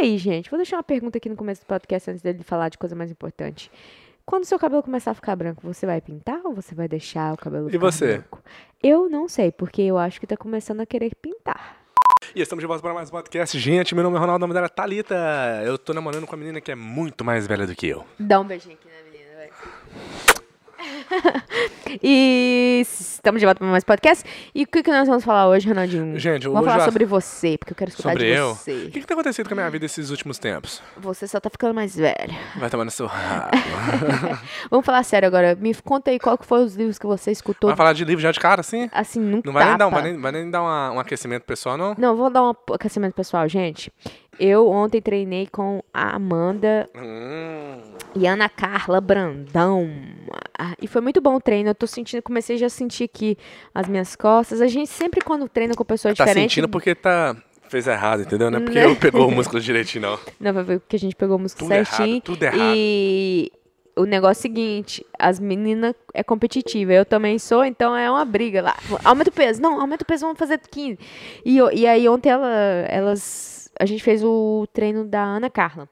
aí, gente, vou deixar uma pergunta aqui no começo do podcast antes dele falar de coisa mais importante. Quando seu cabelo começar a ficar branco, você vai pintar ou você vai deixar o cabelo E ficar você? branco? Eu não sei, porque eu acho que tá começando a querer pintar. E estamos de volta para mais um podcast. Gente, meu nome é Ronaldo, o nome dela é Thalita. Eu tô namorando com uma menina que é muito mais velha do que eu. Dá um beijinho aqui vai. e estamos de volta para mais podcast. E o que, que nós vamos falar hoje, Ronaldinho? Gente, Vamos falar sobre você, porque eu quero escutar Sobre de eu? você. O que, que tá acontecendo com a minha vida esses últimos tempos? Você só tá ficando mais velho. Vai tomar no seu rabo. Vamos falar sério agora. Me conta aí qual que foi os livros que você escutou. Vai falar de livro já de cara, assim? Assim, num Não vai nem dar, um- vai nem, vai nem dar uma- um aquecimento pessoal, não? Não, vou dar um aquecimento pessoal, gente. Eu ontem treinei com a Amanda Hum. e Ana Carla Brandão. Ah, E foi muito bom o treino. Eu tô sentindo, comecei já a sentir aqui as minhas costas. A gente sempre quando treina com pessoa Tá diferente. sentindo porque tá... Fez errado, entendeu? Não é porque Né? eu pegou o músculo direitinho, não. Não, vai ver porque a gente pegou o músculo Tudo errado, certinho. tudo errado. E o negócio é o seguinte, as meninas é competitiva, eu também sou, então é uma briga lá. Aumenta o peso, não, aumenta o peso, vamos fazer 15. E, e aí ontem ela, elas, a gente fez o treino da Ana Carla.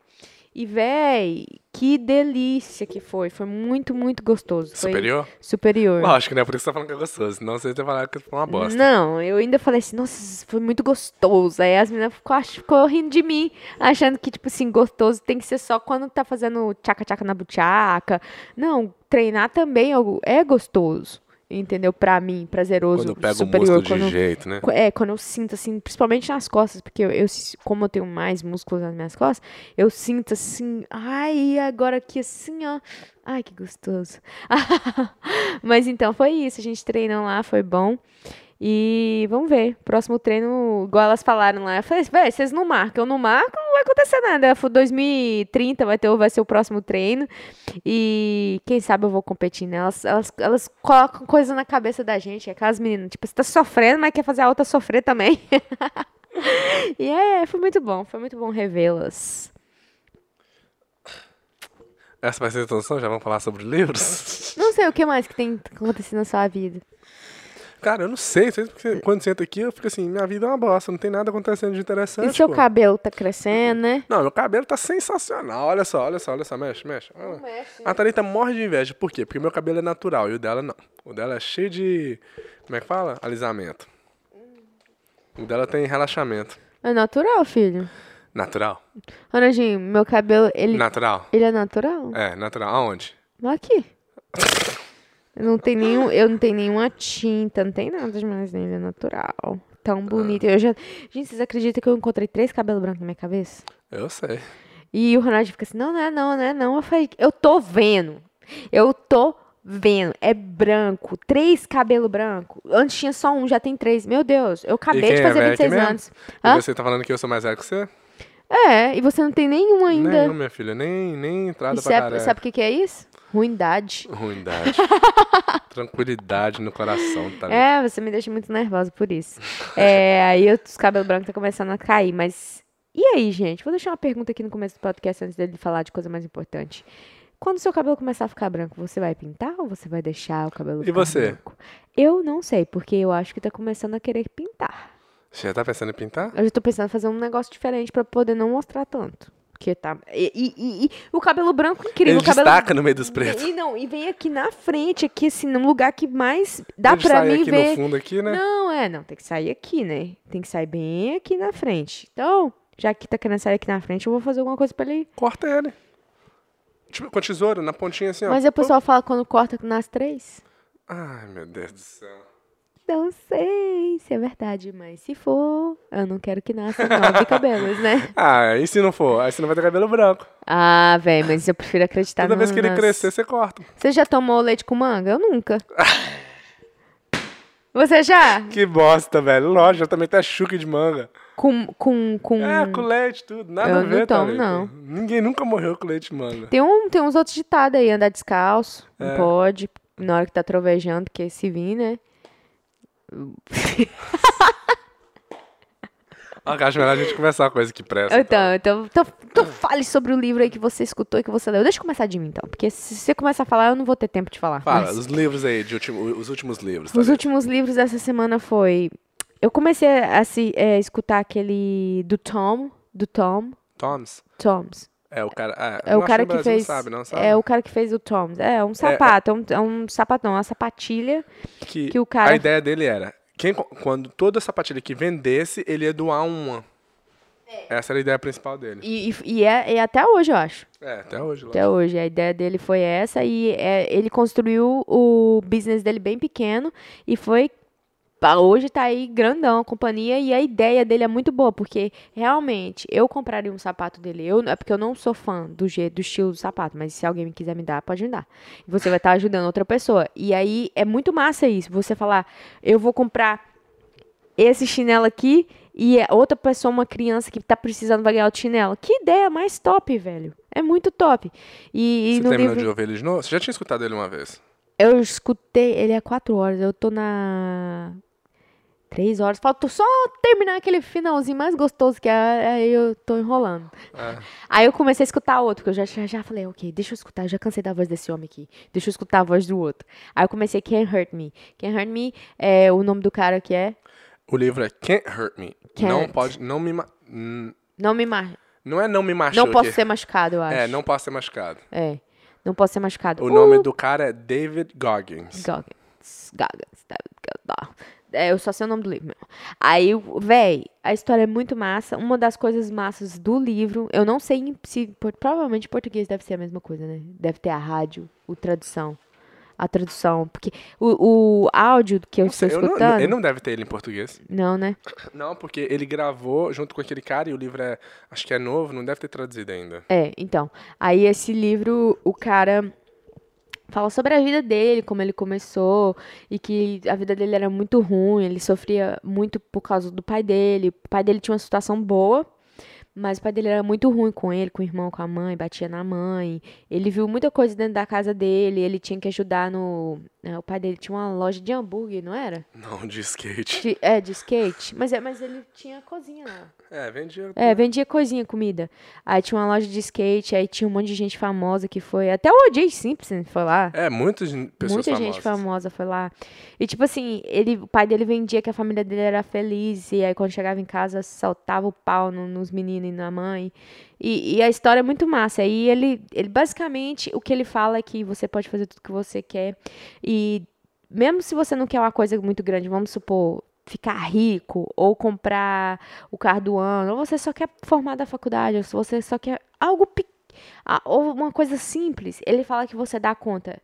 E, véi, que delícia que foi. Foi muito, muito gostoso. Foi Superior? Superior. Lógico, né? Por isso você tá falando que é gostoso. Senão você ia falado que foi uma bosta. Não, eu ainda falei assim, nossa, foi muito gostoso. Aí as meninas ficou, ficou rindo de mim, achando que, tipo assim, gostoso tem que ser só quando tá fazendo tchaca-tchaca na buchaca. Não, treinar também é é gostoso, entendeu? Pra mim, prazeroso, Quando pega o superior. músculo de jeito, né? É, quando eu sinto, assim, principalmente nas costas, porque eu, eu como eu tenho mais músculos nas minhas costas, eu sinto assim, ai, agora aqui assim, ó. Ai, que gostoso. Mas então foi isso, a gente treinou lá, foi bom. E vamos ver, próximo treino, igual elas falaram lá, eu falei, véi, vocês não marcam, eu não marco, não vai acontecer nada. Foi 2030 vai, ter, vai ser o próximo treino. E quem sabe eu vou competir, né? Elas, elas, elas colocam coisa na cabeça da gente, aquelas meninas, tipo, você tá sofrendo, mas quer fazer a outra sofrer também. e é, foi muito bom, foi muito bom revê-las. Essa vai ser a introdução? Já vamos falar sobre livros? Não sei o que mais que tem acontecido na sua vida. Cara, eu não sei. porque Quando sento aqui, eu fico assim, minha vida é uma bosta. Não tem nada acontecendo de interessante, E seu pô. cabelo tá crescendo, né? Não, meu cabelo tá sensacional. Olha só, olha só, olha só. Mexe, mexe. Olha. mexe, A Thalita morre de inveja. Por quê? Porque meu cabelo é natural e o dela não. O dela é cheio de... Como é que fala? Alisamento. O dela tem relaxamento. É natural, filho. Natural? Ronaldinho, meu cabelo, ele, Natural? ele é natural? É, natural. Aonde? Aqui. Eu não tenho nenhum, eu não tenho nenhuma tinta, não tem nada demais nele, é natural. Tão bonito. Eu já, gente, vocês acreditam que eu encontrei três cabelos brancos na minha cabeça? Eu sei. E o Ronaldinho fica assim, não, não é não, não é não. Eu falei, eu tô vendo. Eu tô vendo. É branco. Três cabelos brancos. Antes tinha só um, já tem três. Meu Deus, eu acabei de é fazer aqui 26 mesmo? anos. E Hã? você tá falando que eu sou mais velho que você? É, e você não tem nenhum ainda. Nenhum, minha filha. Nem, nem entrada E pra sabe, sabe o que, que é isso? Ruindade. Ruindade. Tranquilidade no coração, tá? É, você me deixa muito nervosa por isso. É, aí eu- os cabelos brancos estão começando a cair, mas. E aí, gente? Vou deixar uma pergunta aqui no começo do podcast antes dele falar de coisa mais importante. Quando seu cabelo começar a ficar branco, você vai pintar ou você vai deixar o cabelo E ficar você? branco? Eu não sei, porque eu acho que tá começando a querer pintar. Você já tá pensando em pintar? Eu já tô pensando em fazer um negócio diferente pra poder não mostrar tanto. Porque tá. E, e- e- e o cabelo branco incrível. Ele o cabelo... destaca no meio dos pretos. E não, e vem aqui na frente, aqui assim, num lugar que mais dá Ele pra mim aqui ver. no fundo aqui, né? Não, é, não, tem que sair aqui, né? Tem que sair bem aqui na frente. Então, já que tá querendo sair aqui na frente, eu vou fazer alguma coisa pra ele. Corta ele. Tipo, com a tesoura, na pontinha assim, ó. Mas o pessoal fala quando corta nas três? Ai, meu Deus do céu. Não sei se é verdade, mas se for, eu não quero que nasça nove cabelos, né? Ah, e se não for? Aí você não vai ter cabelo branco. Ah, velho, mas eu prefiro acreditar Toda vez que ele nas- crescer, você corta. Você já tomou leite com manga? Eu nunca. Você já? Que bosta, velho. Lógico, eu também tá chuca de manga. Com, com, com... É, com leite, tudo. Nada Eu a não ver, tomo, Thalita. não. Ninguém nunca morreu com leite de manga. Tem, um, tem uns outros ditados aí, andar descalço, não É. pode, na hora que tá trovejando, porque se vir, né? Ah, acho melhor a gente conversar uma coisa que presta. Então, então, então, então fale sobre o livro aí que você escutou e que você leu. Deixa eu começar de mim, então, porque se você começar a falar, eu não vou ter tempo de falar. Fala, mas- os livros aí, de último, os últimos livros. Os Thalita. últimos livros dessa semana foi... Eu comecei a se, é, escutar aquele do Tom, do Tom, Toms? Toms. É o cara. É, É o cara que Brasil fez. Sabe, não sabe? É o cara que fez o Toms. É um sapato, é, um, é um sapatão, uma sapatilha que, que o cara- A ideia dele era: quem, quando toda sapatilha que vendesse, ele ia doar uma. Essa era a ideia principal dele. E, e, e é, é até hoje, eu acho. É, até hoje. Até hoje. A ideia dele foi essa e é, ele construiu o business dele bem pequeno e foi. Hoje tá aí grandão a companhia e a ideia dele é muito boa, porque realmente eu compraria um sapato dele. Eu, é porque eu não sou fã do jeito, do estilo do sapato, mas se alguém quiser me dar, pode me dar. Você vai estar ajudando outra pessoa. E aí é muito massa isso. Você falar, eu vou comprar esse chinelo aqui e é outra pessoa, uma criança que tá precisando vai ganhar o chinelo. Que ideia mais top, velho. É muito top. E, e Você no terminou livro de ouvir ele de novo? Você já tinha escutado ele uma vez? eu escutei, ele é quatro horas, eu tô na três horas. Falta só terminar aquele finalzinho mais gostoso que é, aí eu tô enrolando. É. Aí eu comecei a escutar outro, que eu já, já, já falei, ok, deixa eu escutar, eu já cansei da voz desse homem aqui, deixa eu escutar a voz do outro. Aí eu comecei Can't Hurt Me. Can't Hurt Me é o nome do cara que é O livro é Can't Hurt Me. Can't. Não pode. Não me. hum, Não me ma Não é não me machuque. Não posso ser machucado, eu acho. É, não posso ser machucado. É, não posso ser machucado. O Uh, nome do cara é David Goggins. Goggins. Goggins. David Goggins. É, eu só sei o nome do livro mesmo. Aí, véi, a história é muito massa. Uma das coisas massas do livro, eu não sei se. provavelmente em português deve ser a mesma coisa, né? Deve ter a rádio, o tradução. A tradução. Porque o, o áudio que eu Não sei, estou eu não- escutando. ele não deve ter ele em português. Não, né? Não, porque ele gravou junto com aquele cara e o livro é. Acho que é novo, não deve ter traduzido ainda. É, então. Aí esse livro, o cara fala sobre a vida dele, como ele começou, e que a vida dele era muito ruim, ele sofria muito por causa do pai dele. O pai dele tinha uma situação boa, mas o pai dele era muito ruim com ele, com o irmão, com a mãe, batia na mãe. Ele viu muita coisa dentro da casa dele, ele tinha que ajudar no. né, o pai dele tinha uma loja de hambúrguer, não era? Não, de skate. De- é, de skate. Mas, é, mas ele tinha cozinha lá. É, vendia. É, vendia coisinha, comida. Aí tinha uma loja de skate, aí tinha um monte de gente famosa que foi. Até o O.J. Simpson foi lá. É, muitas pessoas Muita famosas. gente famosa foi lá. E tipo assim, ele, o pai dele vendia que a família dele era feliz. E aí quando chegava em casa, saltava o pau no- nos meninos e na mãe. E, e a história é muito massa. Aí ele, ele basicamente, o que ele fala é que você pode fazer tudo que você quer. E mesmo se você não quer uma coisa muito grande, vamos supor, ficar rico, ou comprar o carro do ano, ou você só quer formar da faculdade, ou você só quer algo ou uma coisa simples, ele fala que você dá conta.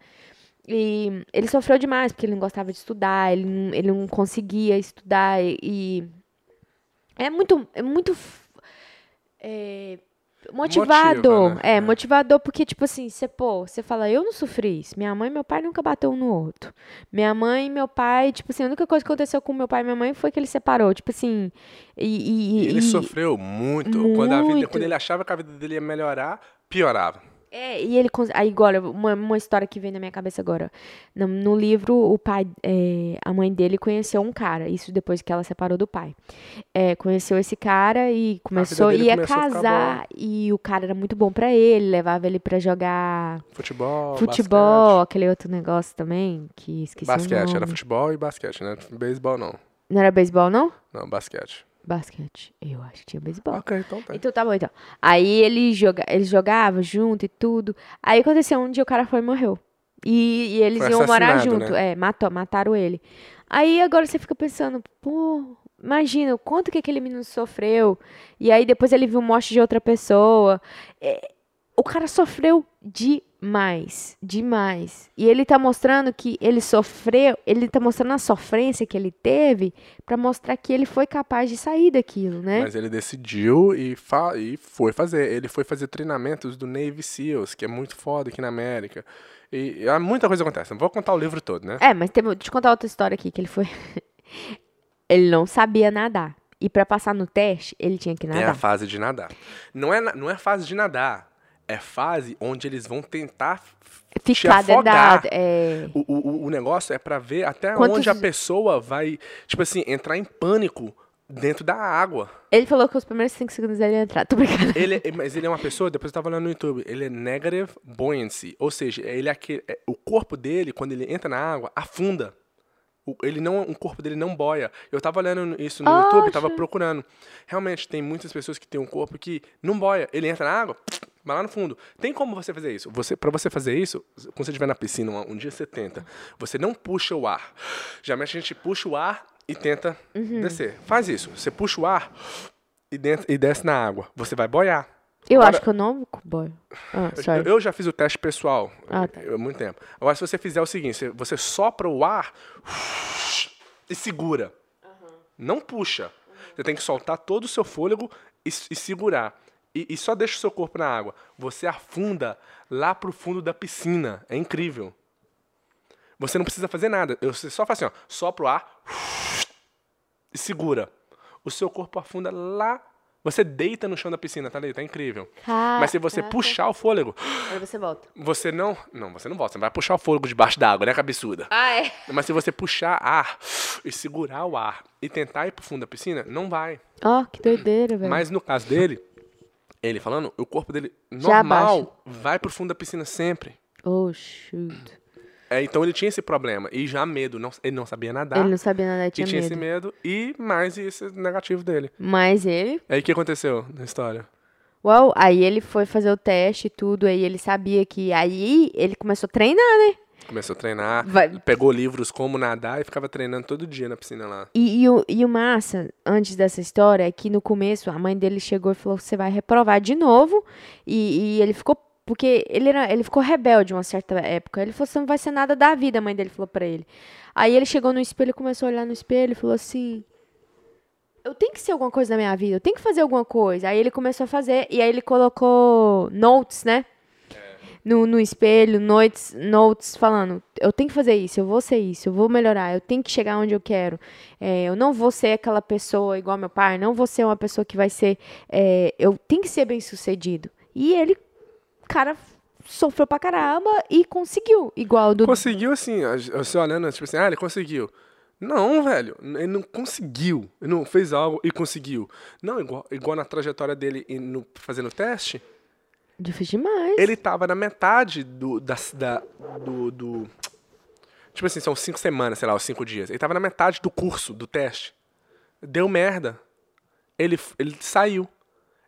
E ele sofreu demais, porque ele não gostava de estudar, ele não, ele não conseguia estudar, e, e é muito, é muito é, motivador. Motiva, né? É, É. motivador, porque, tipo assim, você, pô, você fala, eu não sofri isso. Minha mãe e meu pai nunca bateu um no outro. Minha mãe e meu pai, tipo assim, a única coisa que aconteceu com meu pai e minha mãe foi que ele separou. Tipo assim, e... e- E ele e- sofreu muito. Quando, a vida, Muito. quando ele achava que a vida dele ia melhorar, piorava. É, e ele. Aí agora, uma, uma história que vem na minha cabeça agora. No, no livro, o pai. é, a mãe dele conheceu um cara. Isso depois que ela separou do pai. É, conheceu esse cara e começou. ia começou casar. E o cara era muito bom pra ele. Levava ele pra jogar Futebol, futebol, aquele outro negócio também. Que esqueci basquete. Basquete, era futebol e basquete, né? Beisebol não. Não era beisebol, não? Não, basquete. Basquete. Eu acho que tinha beisebol. Ok, então tá. Então tá bom, então. Aí ele joga, eles jogavam junto e tudo. Aí aconteceu um dia o cara foi e morreu. E, e eles Foi iam morar junto. né? É, matou, mataram ele. Aí agora você fica pensando, pô, imagina o quanto que aquele menino sofreu. E aí depois ele viu morte de outra pessoa. É, o cara sofreu demais, demais. E ele tá mostrando que ele sofreu, ele tá mostrando a sofrência que ele teve pra mostrar que ele foi capaz de sair daquilo, né? Mas ele decidiu e, fa e foi fazer. Ele foi fazer treinamentos do Navy SEALs, que é muito foda aqui na América. E, e muita coisa acontece. Não vou contar o livro todo, né? É, mas tem, deixa eu contar outra história aqui, que ele foi... ele não sabia nadar. E pra passar no teste, ele tinha que É a nadar. fase de nadar. Não é, não é fase de nadar. É fase onde eles vão tentar te Ficar da afogar. É... O, o, o negócio é pra ver até Quantos- onde a pessoa vai, tipo assim, entrar em pânico dentro da água. Ele falou que os primeiros cinco segundos ele ia entrar. Tô brincando. Ele, é- mas ele é uma pessoa, depois eu tava olhando no YouTube, ele é negative buoyancy, ou seja, ele é aquele, é- o corpo dele, quando ele entra na água, afunda. o- ele não, o corpo dele não boia. Eu tava olhando isso no YouTube, tava procurando. Realmente, tem muitas pessoas que têm um corpo que não boia. Ele entra na água, vai lá no fundo. Tem como você fazer isso? Você, para você fazer isso, quando você estiver na piscina, um, um dia você tenta. Você não puxa o ar. Geralmente a gente puxa o ar e tenta Uhum. descer. Faz isso. Você puxa o ar e, dentro, e desce na água. Você vai boiar. Eu Agora- acho que eu não boy. Ah, Eu-. Eu já fiz o teste pessoal Ah, tá. há muito tempo. Agora, se você fizer o seguinte, você- sopra o ar e segura. Não puxa. Você tem que soltar todo o seu fôlego e, e segurar. E, e só deixa o seu corpo na água. Você afunda lá pro fundo da piscina. É incrível. Você não precisa fazer nada. Você só faz assim, ó. Sopra o ar e segura. O seu corpo afunda lá. Você deita no chão da piscina, tá ali? Tá incrível. Mas se você puxar o fôlego, Aí você volta. você não. Não, você não volta. Você vai puxar o fôlego debaixo d'água, né, cabeçuda? Ah, é? Mas se você puxar ar e segurar o ar e tentar ir pro fundo da piscina, não vai. Ó, que doideira, velho. Mas no caso dele, ele falando, o corpo dele normal vai pro fundo da piscina sempre. Oh, shoot. É, então ele tinha esse problema. E já medo. Não, ele não sabia nadar. Ele não sabia nada, e tinha tinha medo. esse medo. E mais esse negativo dele. Mas ele, Aí o que aconteceu na história? uau, aí ele foi fazer o teste e tudo, aí ele sabia que, aí ele começou a treinar, né? Começou a treinar, Vai- pegou livros como nadar e ficava treinando todo dia na piscina lá. E, e, o, e o massa, antes dessa história, é que no começo a mãe dele chegou e falou: você vai reprovar de novo. E, e ele ficou. Porque ele, era, ele ficou rebelde uma certa época. Ele falou: você não vai ser nada da vida, a mãe dele falou pra ele. Aí ele chegou no espelho, começou a olhar no espelho e falou assim: eu tenho que ser alguma coisa na minha vida, eu tenho que fazer alguma coisa. Aí ele começou a fazer, e aí ele colocou notes, né? No, no espelho, notes, notes falando, eu tenho que fazer isso, eu vou ser isso, eu vou melhorar, eu tenho que chegar onde eu quero. É, eu não vou ser aquela pessoa igual meu pai, não vou ser uma pessoa que vai ser. é, eu tenho que ser bem sucedido. E ele, cara, sofreu pra caramba e conseguiu. Igual do. Conseguiu assim, você olhando, tipo assim, ah, ele conseguiu. Não, velho, ele não conseguiu. Ele não fez algo e conseguiu. Não, igual, igual na trajetória dele no, fazendo o teste, Difícil demais. ele tava na metade do, da, da- do, do- Tipo assim, são cinco semanas, sei lá, os cinco dias. Ele tava na metade do curso, do teste. Deu merda. Ele, ele saiu.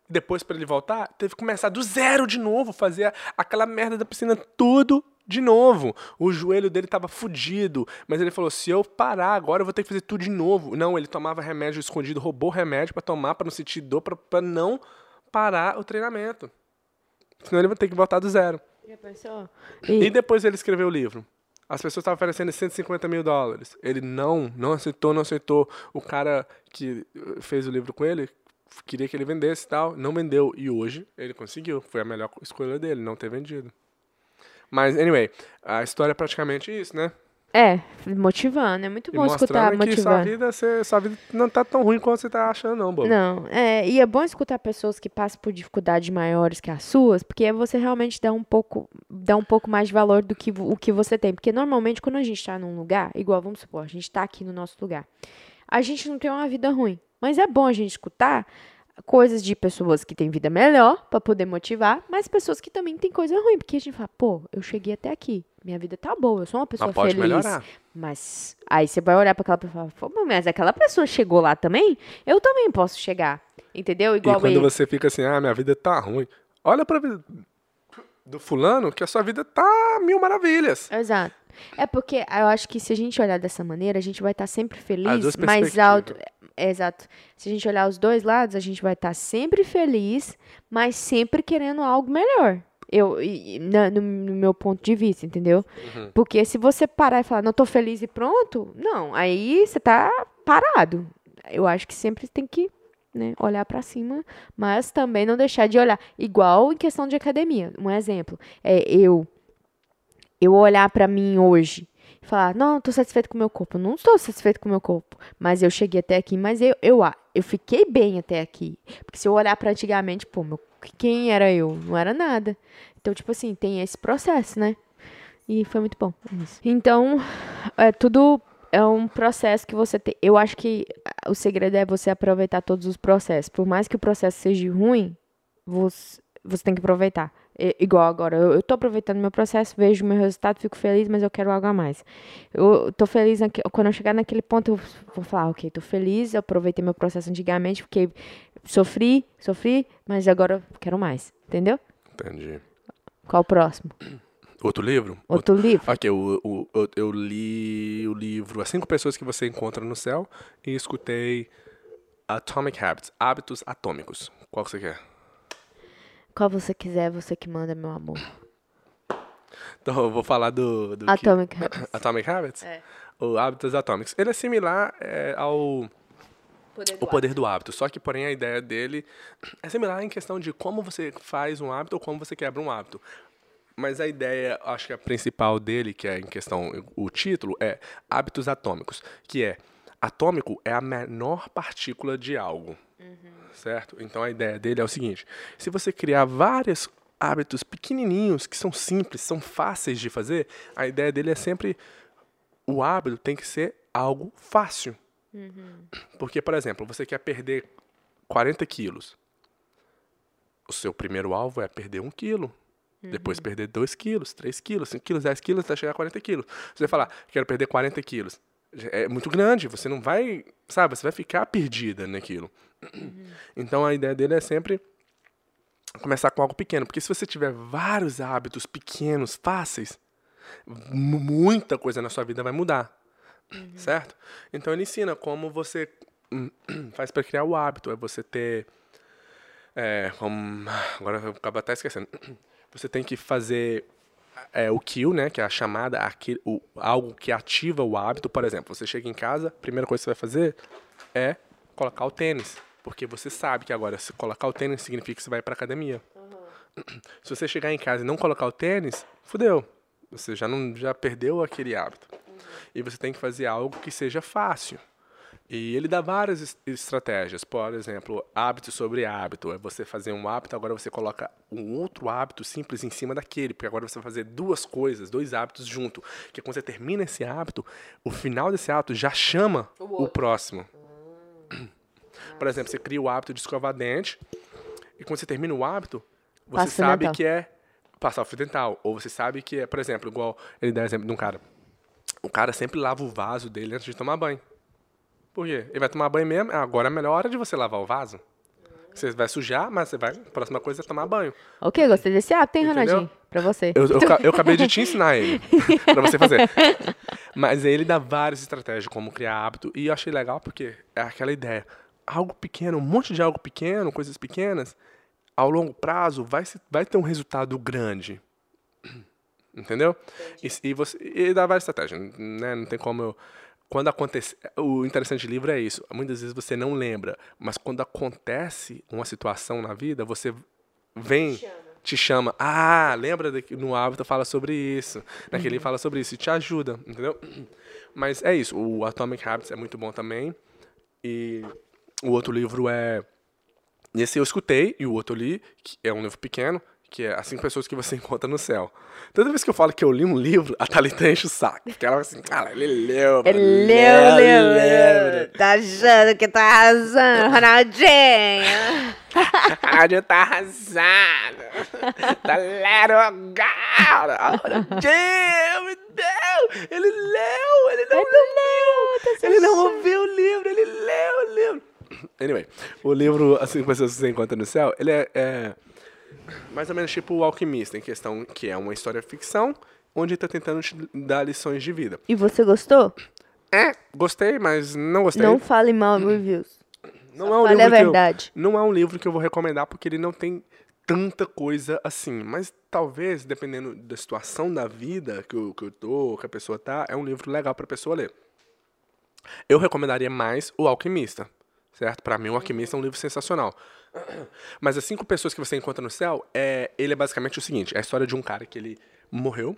Depois, pra ele voltar, teve que começar do zero de novo, fazer aquela merda da piscina tudo de novo. O joelho dele tava fudido. Mas ele falou: se eu parar agora, eu vou ter que fazer tudo de novo. Não, ele tomava remédio escondido, roubou remédio pra tomar, pra não sentir dor, pra, pra não parar o treinamento. Senão ele vai ter que voltar do zero. E E, depois ele escreveu o livro. As pessoas estavam oferecendo 150 mil dólares. Ele não, não aceitou, não aceitou. O cara que eh, fez o livro com ele queria que ele vendesse e tal, não vendeu. E hoje ele conseguiu. Foi a melhor escolha dele, não ter vendido. Mas, anyway, a história é praticamente isso, né? É, motivando. É muito E bom escutar mostrando que sua motivando. vida, você- sua vida não tá tão ruim quanto você tá achando, não, bobo. Não, é, e é bom escutar pessoas que passam por dificuldades maiores que as suas, porque você realmente dá um pouco, dá um pouco mais de valor do que o que você tem. Porque normalmente quando a gente está num lugar, igual vamos supor, a gente está aqui no nosso lugar, a gente não tem uma vida ruim. Mas é bom a gente escutar coisas de pessoas que têm vida melhor para poder motivar, mas pessoas que também têm coisa ruim, porque a gente fala, pô, eu cheguei até aqui, minha vida tá boa, eu sou uma pessoa Mas pode feliz. melhorar. Mas aí você vai olhar para aquela pessoa e falar, "Pô, mas aquela pessoa chegou lá também, eu também posso chegar. Entendeu? Igual E quando ele. você fica assim, ah, minha vida tá ruim. Olha pra vida do fulano que a sua vida tá mil maravilhas. Exato. É porque eu acho que se a gente olhar dessa maneira, a gente vai estar sempre As feliz, mais alto. É, exato. Se a gente olhar os dois lados, a gente vai estar sempre feliz, mas sempre querendo algo melhor. Eu, na- no, no meu ponto de vista, entendeu? Uhum. Porque se você parar e falar, não tô feliz e pronto, não, aí você tá parado. Eu acho que sempre tem que né, olhar pra cima, mas também não deixar de olhar. Igual em questão de academia. Um exemplo, é eu eu olhar pra mim hoje falar, não, tô satisfeito com o meu corpo. Não estou satisfeito com o meu corpo, mas eu cheguei até aqui, mas eu, eu, eu fiquei bem até aqui. Porque se eu olhar pra antigamente, pô, meu, quem era eu? Não era nada. Então, tipo assim, tem esse processo, né? E foi muito bom. é isso. Então, é tudo é um processo que você tem. Eu acho que ah, o segredo é você aproveitar todos os processos. Por mais que o processo seja ruim, você, você tem que aproveitar. I- igual agora, eu, eu tô aproveitando meu processo, vejo meu resultado, fico feliz, mas eu quero algo a mais. Eu tô feliz, naque- quando eu chegar naquele ponto, eu vou falar, ok, tô feliz, eu aproveitei meu processo antigamente, porque sofri, sofri, mas agora eu quero mais, entendeu? Entendi. Qual o próximo? Outro livro? Outro livro? Ok, o, o- eu, eu li o livro As Cinco Pessoas que Você Encontra no Céu e escutei Atomic Habits, Hábitos Atômicos. Qual que você quer? Qual você quiser, você que manda, meu amor. Então, eu vou falar do... do que- Atomic Habits. Atomic Habits? É. O Hábitos Atômicos. Ele é similar é, ao O Poder do Hábito. Só que, porém, a ideia dele é similar em questão de como você faz um hábito ou como você quebra um hábito. Mas a ideia, acho que a principal dele, que é em questão, o título, é Hábitos Atômicos, que é atômico é a menor partícula de algo. Certo? Então a ideia dele é o seguinte: se você criar vários hábitos pequenininhos, que são simples, são fáceis de fazer, a ideia dele é sempre o hábito tem que ser algo fácil. Porque, por exemplo, você quer perder 40 quilos. O seu primeiro alvo é perder 1 quilo. Depois perder 2 quilos, 3 quilos, 5 quilos, 10 quilos, até chegar a 40 quilos. Você vai falar, quero perder 40 quilos. É muito grande, você não vai, sabe, você vai ficar perdida naquilo. Então a ideia dele é sempre começar com algo pequeno. Porque se você tiver vários hábitos pequenos, fáceis, mu- muita coisa na sua vida vai mudar. Certo? Então ele ensina como você faz para criar o hábito. É você ter. É, agora eu acabo até esquecendo. Você tem que fazer é, o kill, né? Que é a chamada, aquele, o, algo que ativa o hábito. Por exemplo, você chega em casa, a primeira coisa que você vai fazer é colocar o tênis. Porque você sabe que agora, se colocar o tênis significa que você vai para academia. Se você chegar em casa e não colocar o tênis, fudeu. Você já, não, já perdeu aquele hábito. E você tem que fazer algo que seja fácil. E ele dá várias es- estratégias. Por exemplo, hábito sobre hábito. É você fazer um hábito, agora você coloca um outro hábito simples em cima daquele. Porque agora você vai fazer duas coisas, dois hábitos junto. Que quando você termina esse hábito, o final desse hábito já chama o, próximo. Por exemplo, você cria o hábito de escovar dente. E quando você termina o hábito, você Pasta fio sabe dental. que é passar o fio dental. Ou você sabe que é, por exemplo, igual ele dá exemplo de um cara. O cara sempre lava o vaso dele antes de tomar banho. Por quê? Ele vai tomar banho mesmo, agora é a melhor hora de você lavar o vaso. Você vai sujar, mas você vai. A próxima coisa é tomar banho. Ok, gostei desse hábito, hein, Entendeu? Ronaldinho? Pra você. Eu, eu, eu acabei de te ensinar ele. pra você fazer. Mas ele dá várias estratégias de como criar hábito. E eu achei legal porque é aquela ideia. Algo pequeno, um monte de algo pequeno, coisas pequenas, ao longo prazo vai, se- vai ter um resultado grande. Entendeu? E, e você e dá várias estratégias, né? Não tem como eu quando acontece, o interessante do livro é isso. Muitas vezes você não lembra, mas quando acontece uma situação na vida, você vem te chama. Ah, lembra que no hábito fala sobre isso, naquele fala sobre isso e te ajuda, entendeu? Mas é isso. O Atomic Habits é muito bom também. E o outro livro é esse eu escutei e o outro eu li, que é um livro pequeno, que é As Cinco Pessoas que Você Encontra no Céu. Toda vez que eu falo que eu li um livro, a Thalita enche o saco. Porque ela fala assim, cara, ele leu, Ele leu, leu, leu. Tá achando que tá arrasando, Ronaldinho? Rádio tá arrasada. Tá legal. Deus, meu Deus. Ele leu, ele não leu. tá Ele não ouviu o livro, ele leu o livro. Anyway, o livro As Cinco Pessoas que Você Encontra no Céu, ele é, é mais ou menos tipo o Alquimista, em questão que é uma história ficção, onde ele tá tentando te dar lições de vida. E você gostou? É, gostei, mas não gostei. Não fale mal no reviews. Não é um livro a que eu- verdade. não é um livro que eu vou recomendar porque ele não tem tanta coisa assim. Mas talvez, dependendo da situação da vida que eu, que eu tô, que a pessoa tá, é um livro legal pra pessoa ler. Eu recomendaria mais O Alquimista, certo? Pra mim, O Alquimista é um livro sensacional. Mas As Cinco Pessoas que Você Encontra no Céu, é, ele é basicamente o seguinte. É a história de um cara que ele morreu.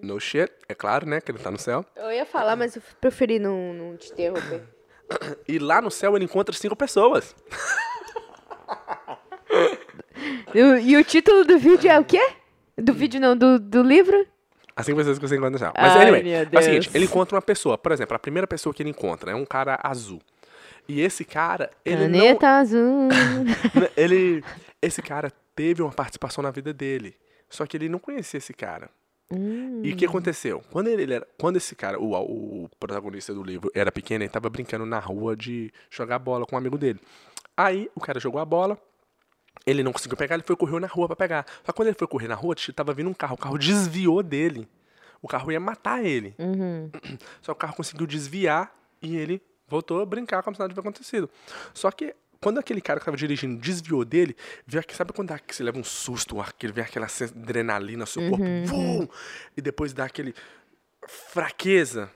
No shit, é claro, né? Que ele tá no céu. Eu ia falar, mas eu preferi não, não te interromper. E lá no céu ele encontra cinco pessoas. E, o- e o título do vídeo é o quê? Do vídeo não, do, do livro? As cinco pessoas que você encontra no céu. Mas, Ai, anyway, é o seguinte, ele encontra uma pessoa. Por exemplo, a primeira pessoa que ele encontra é um cara azul. E esse cara, ele Caneta azul. não... ele, esse cara teve uma participação na vida dele. Só que ele não conhecia esse cara. E o que aconteceu? Quando ele, era, quando esse cara, o, o protagonista do livro, era pequeno, ele tava brincando na rua de jogar bola com um amigo dele. Aí o cara jogou a bola, ele não conseguiu pegar, ele foi correr na rua pra pegar. Só que quando ele foi correr na rua, tava vindo um carro, o carro desviou dele. O carro ia matar ele. Só que o carro conseguiu desviar e ele voltou a brincar como se nada tivesse acontecido. Só que quando aquele cara que estava dirigindo desviou dele, veio aqui, sabe quando dá, que você leva um susto, aquele, vem aquela adrenalina no seu corpo, vum, e depois dá aquele fraqueza.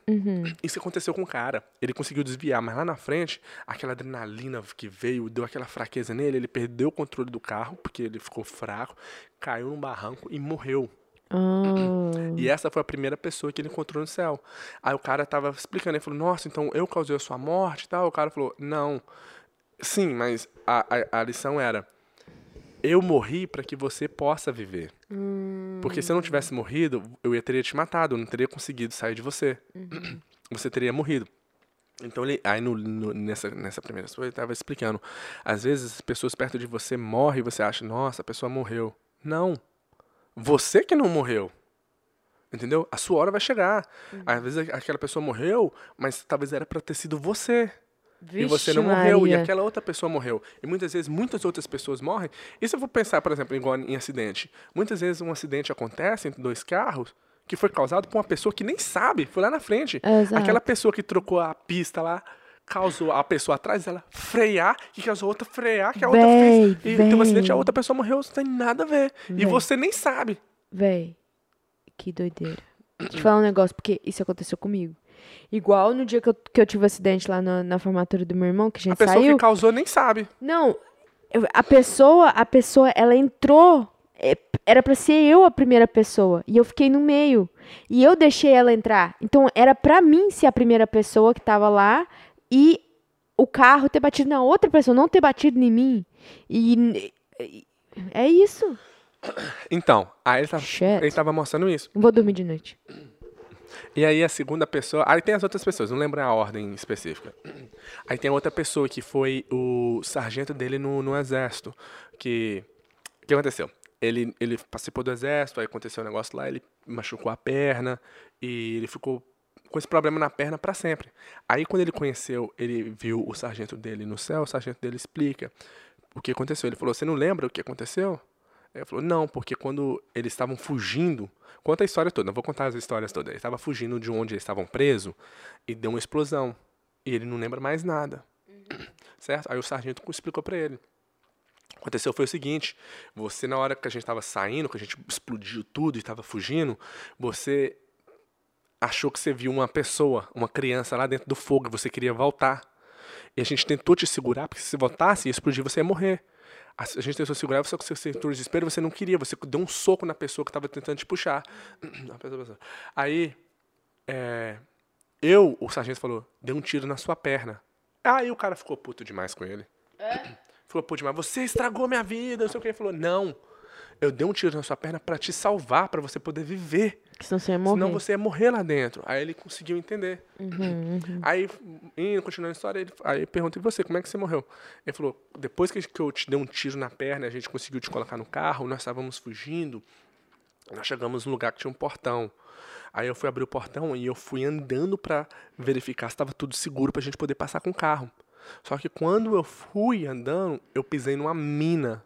Isso aconteceu com o cara. Ele conseguiu desviar, mas lá na frente, aquela adrenalina que veio, deu aquela fraqueza nele, ele perdeu o controle do carro, porque ele ficou fraco, caiu num barranco e morreu. Ah, E essa foi a primeira pessoa que ele encontrou no céu. Aí o cara tava explicando, ele falou, nossa, então eu causei a sua morte e tal. O cara falou, não. Sim, mas a, a, a lição era, eu morri para que você possa viver. Porque se eu não tivesse morrido, eu ia teria te matado, eu não teria conseguido sair de você. Você teria morrido. Então, ele, aí no, no- nessa, nessa primeira história, ele estava explicando. Às vezes, as pessoas perto de você morrem e você acha, nossa, a pessoa morreu. Não. Você que não morreu. Entendeu? A sua hora vai chegar. Às vezes, aquela pessoa morreu, mas talvez era para ter sido você. e você não Vixe, morreu, e aquela outra pessoa morreu. E muitas vezes, muitas outras pessoas morrem. E se eu for pensar, por exemplo, igual em acidente? Muitas vezes um acidente acontece entre dois carros que foi causado por uma pessoa que nem sabe, foi lá na frente. Exato. Aquela pessoa que trocou a pista lá, causou a pessoa atrás dela frear, que causou a outra frear, que a outra Véi, fez. E tem um acidente, a véi. outra pessoa morreu, não tem nada a ver. E Véi. você nem sabe. Véi, que doideira. Deixa eu te falar um negócio, porque isso aconteceu comigo. Igual no dia que eu, que eu tive um acidente lá na, na formatura do meu irmão, que a gente A pessoa saiu. que causou nem sabe. Não, a pessoa, a pessoa, ela entrou. é, Era pra ser eu a primeira pessoa. E eu fiquei no meio. E eu deixei ela entrar. Então era pra mim ser a primeira pessoa que tava lá e o carro ter batido na outra pessoa, não ter batido em mim. E. é isso. Então, aí ele tava, Shit. ele tava mostrando isso. Vou dormir de noite. E aí a segunda pessoa. Aí tem as outras pessoas, não lembro a ordem específica. Aí tem outra pessoa que foi o sargento dele no, no exército. Que. O que aconteceu? Ele, ele participou do exército, aí aconteceu um negócio lá, ele machucou a perna e ele ficou com esse problema na perna para sempre. Aí quando ele conheceu, ele viu o sargento dele no céu, o sargento dele explica o que aconteceu. Ele falou: Você não lembra o que aconteceu? Ele falou: Não, porque quando eles estavam fugindo, conta a história toda, não vou contar as histórias todas. Ele estava fugindo de onde eles estavam presos e deu uma explosão. E ele não lembra mais nada. Certo? Aí o sargento explicou para ele. Aconteceu foi o seguinte: você, na hora que a gente estava saindo, que a gente explodiu tudo e estava fugindo, você achou que você viu uma pessoa, uma criança lá dentro do fogo e você queria voltar. E a gente tentou te segurar, porque se você voltasse e explodir, você ia morrer. A gente tentou segurar, só que você sentou desespero, você não queria, você deu um soco na pessoa que estava tentando te puxar. Aí, é, eu, o sargento falou, deu um tiro na sua perna. Aí o cara ficou puto demais com ele. Ficou puto demais, você estragou minha vida, não sei o que. Ele falou, não, eu dei um tiro na sua perna para te salvar, para você poder viver. Senão você ia morrer. Senão você ia morrer lá dentro. Aí ele conseguiu entender. Uhum, Aí, indo, continuando a história, ele, aí perguntei você, como é que você morreu? Ele falou, depois que eu te dei um tiro na perna, a gente conseguiu te colocar no carro, nós estávamos fugindo, nós chegamos num lugar que tinha um portão. Aí eu fui abrir o portão e eu fui andando para verificar se estava tudo seguro para a gente poder passar com o carro. Só que quando eu fui andando, eu pisei numa mina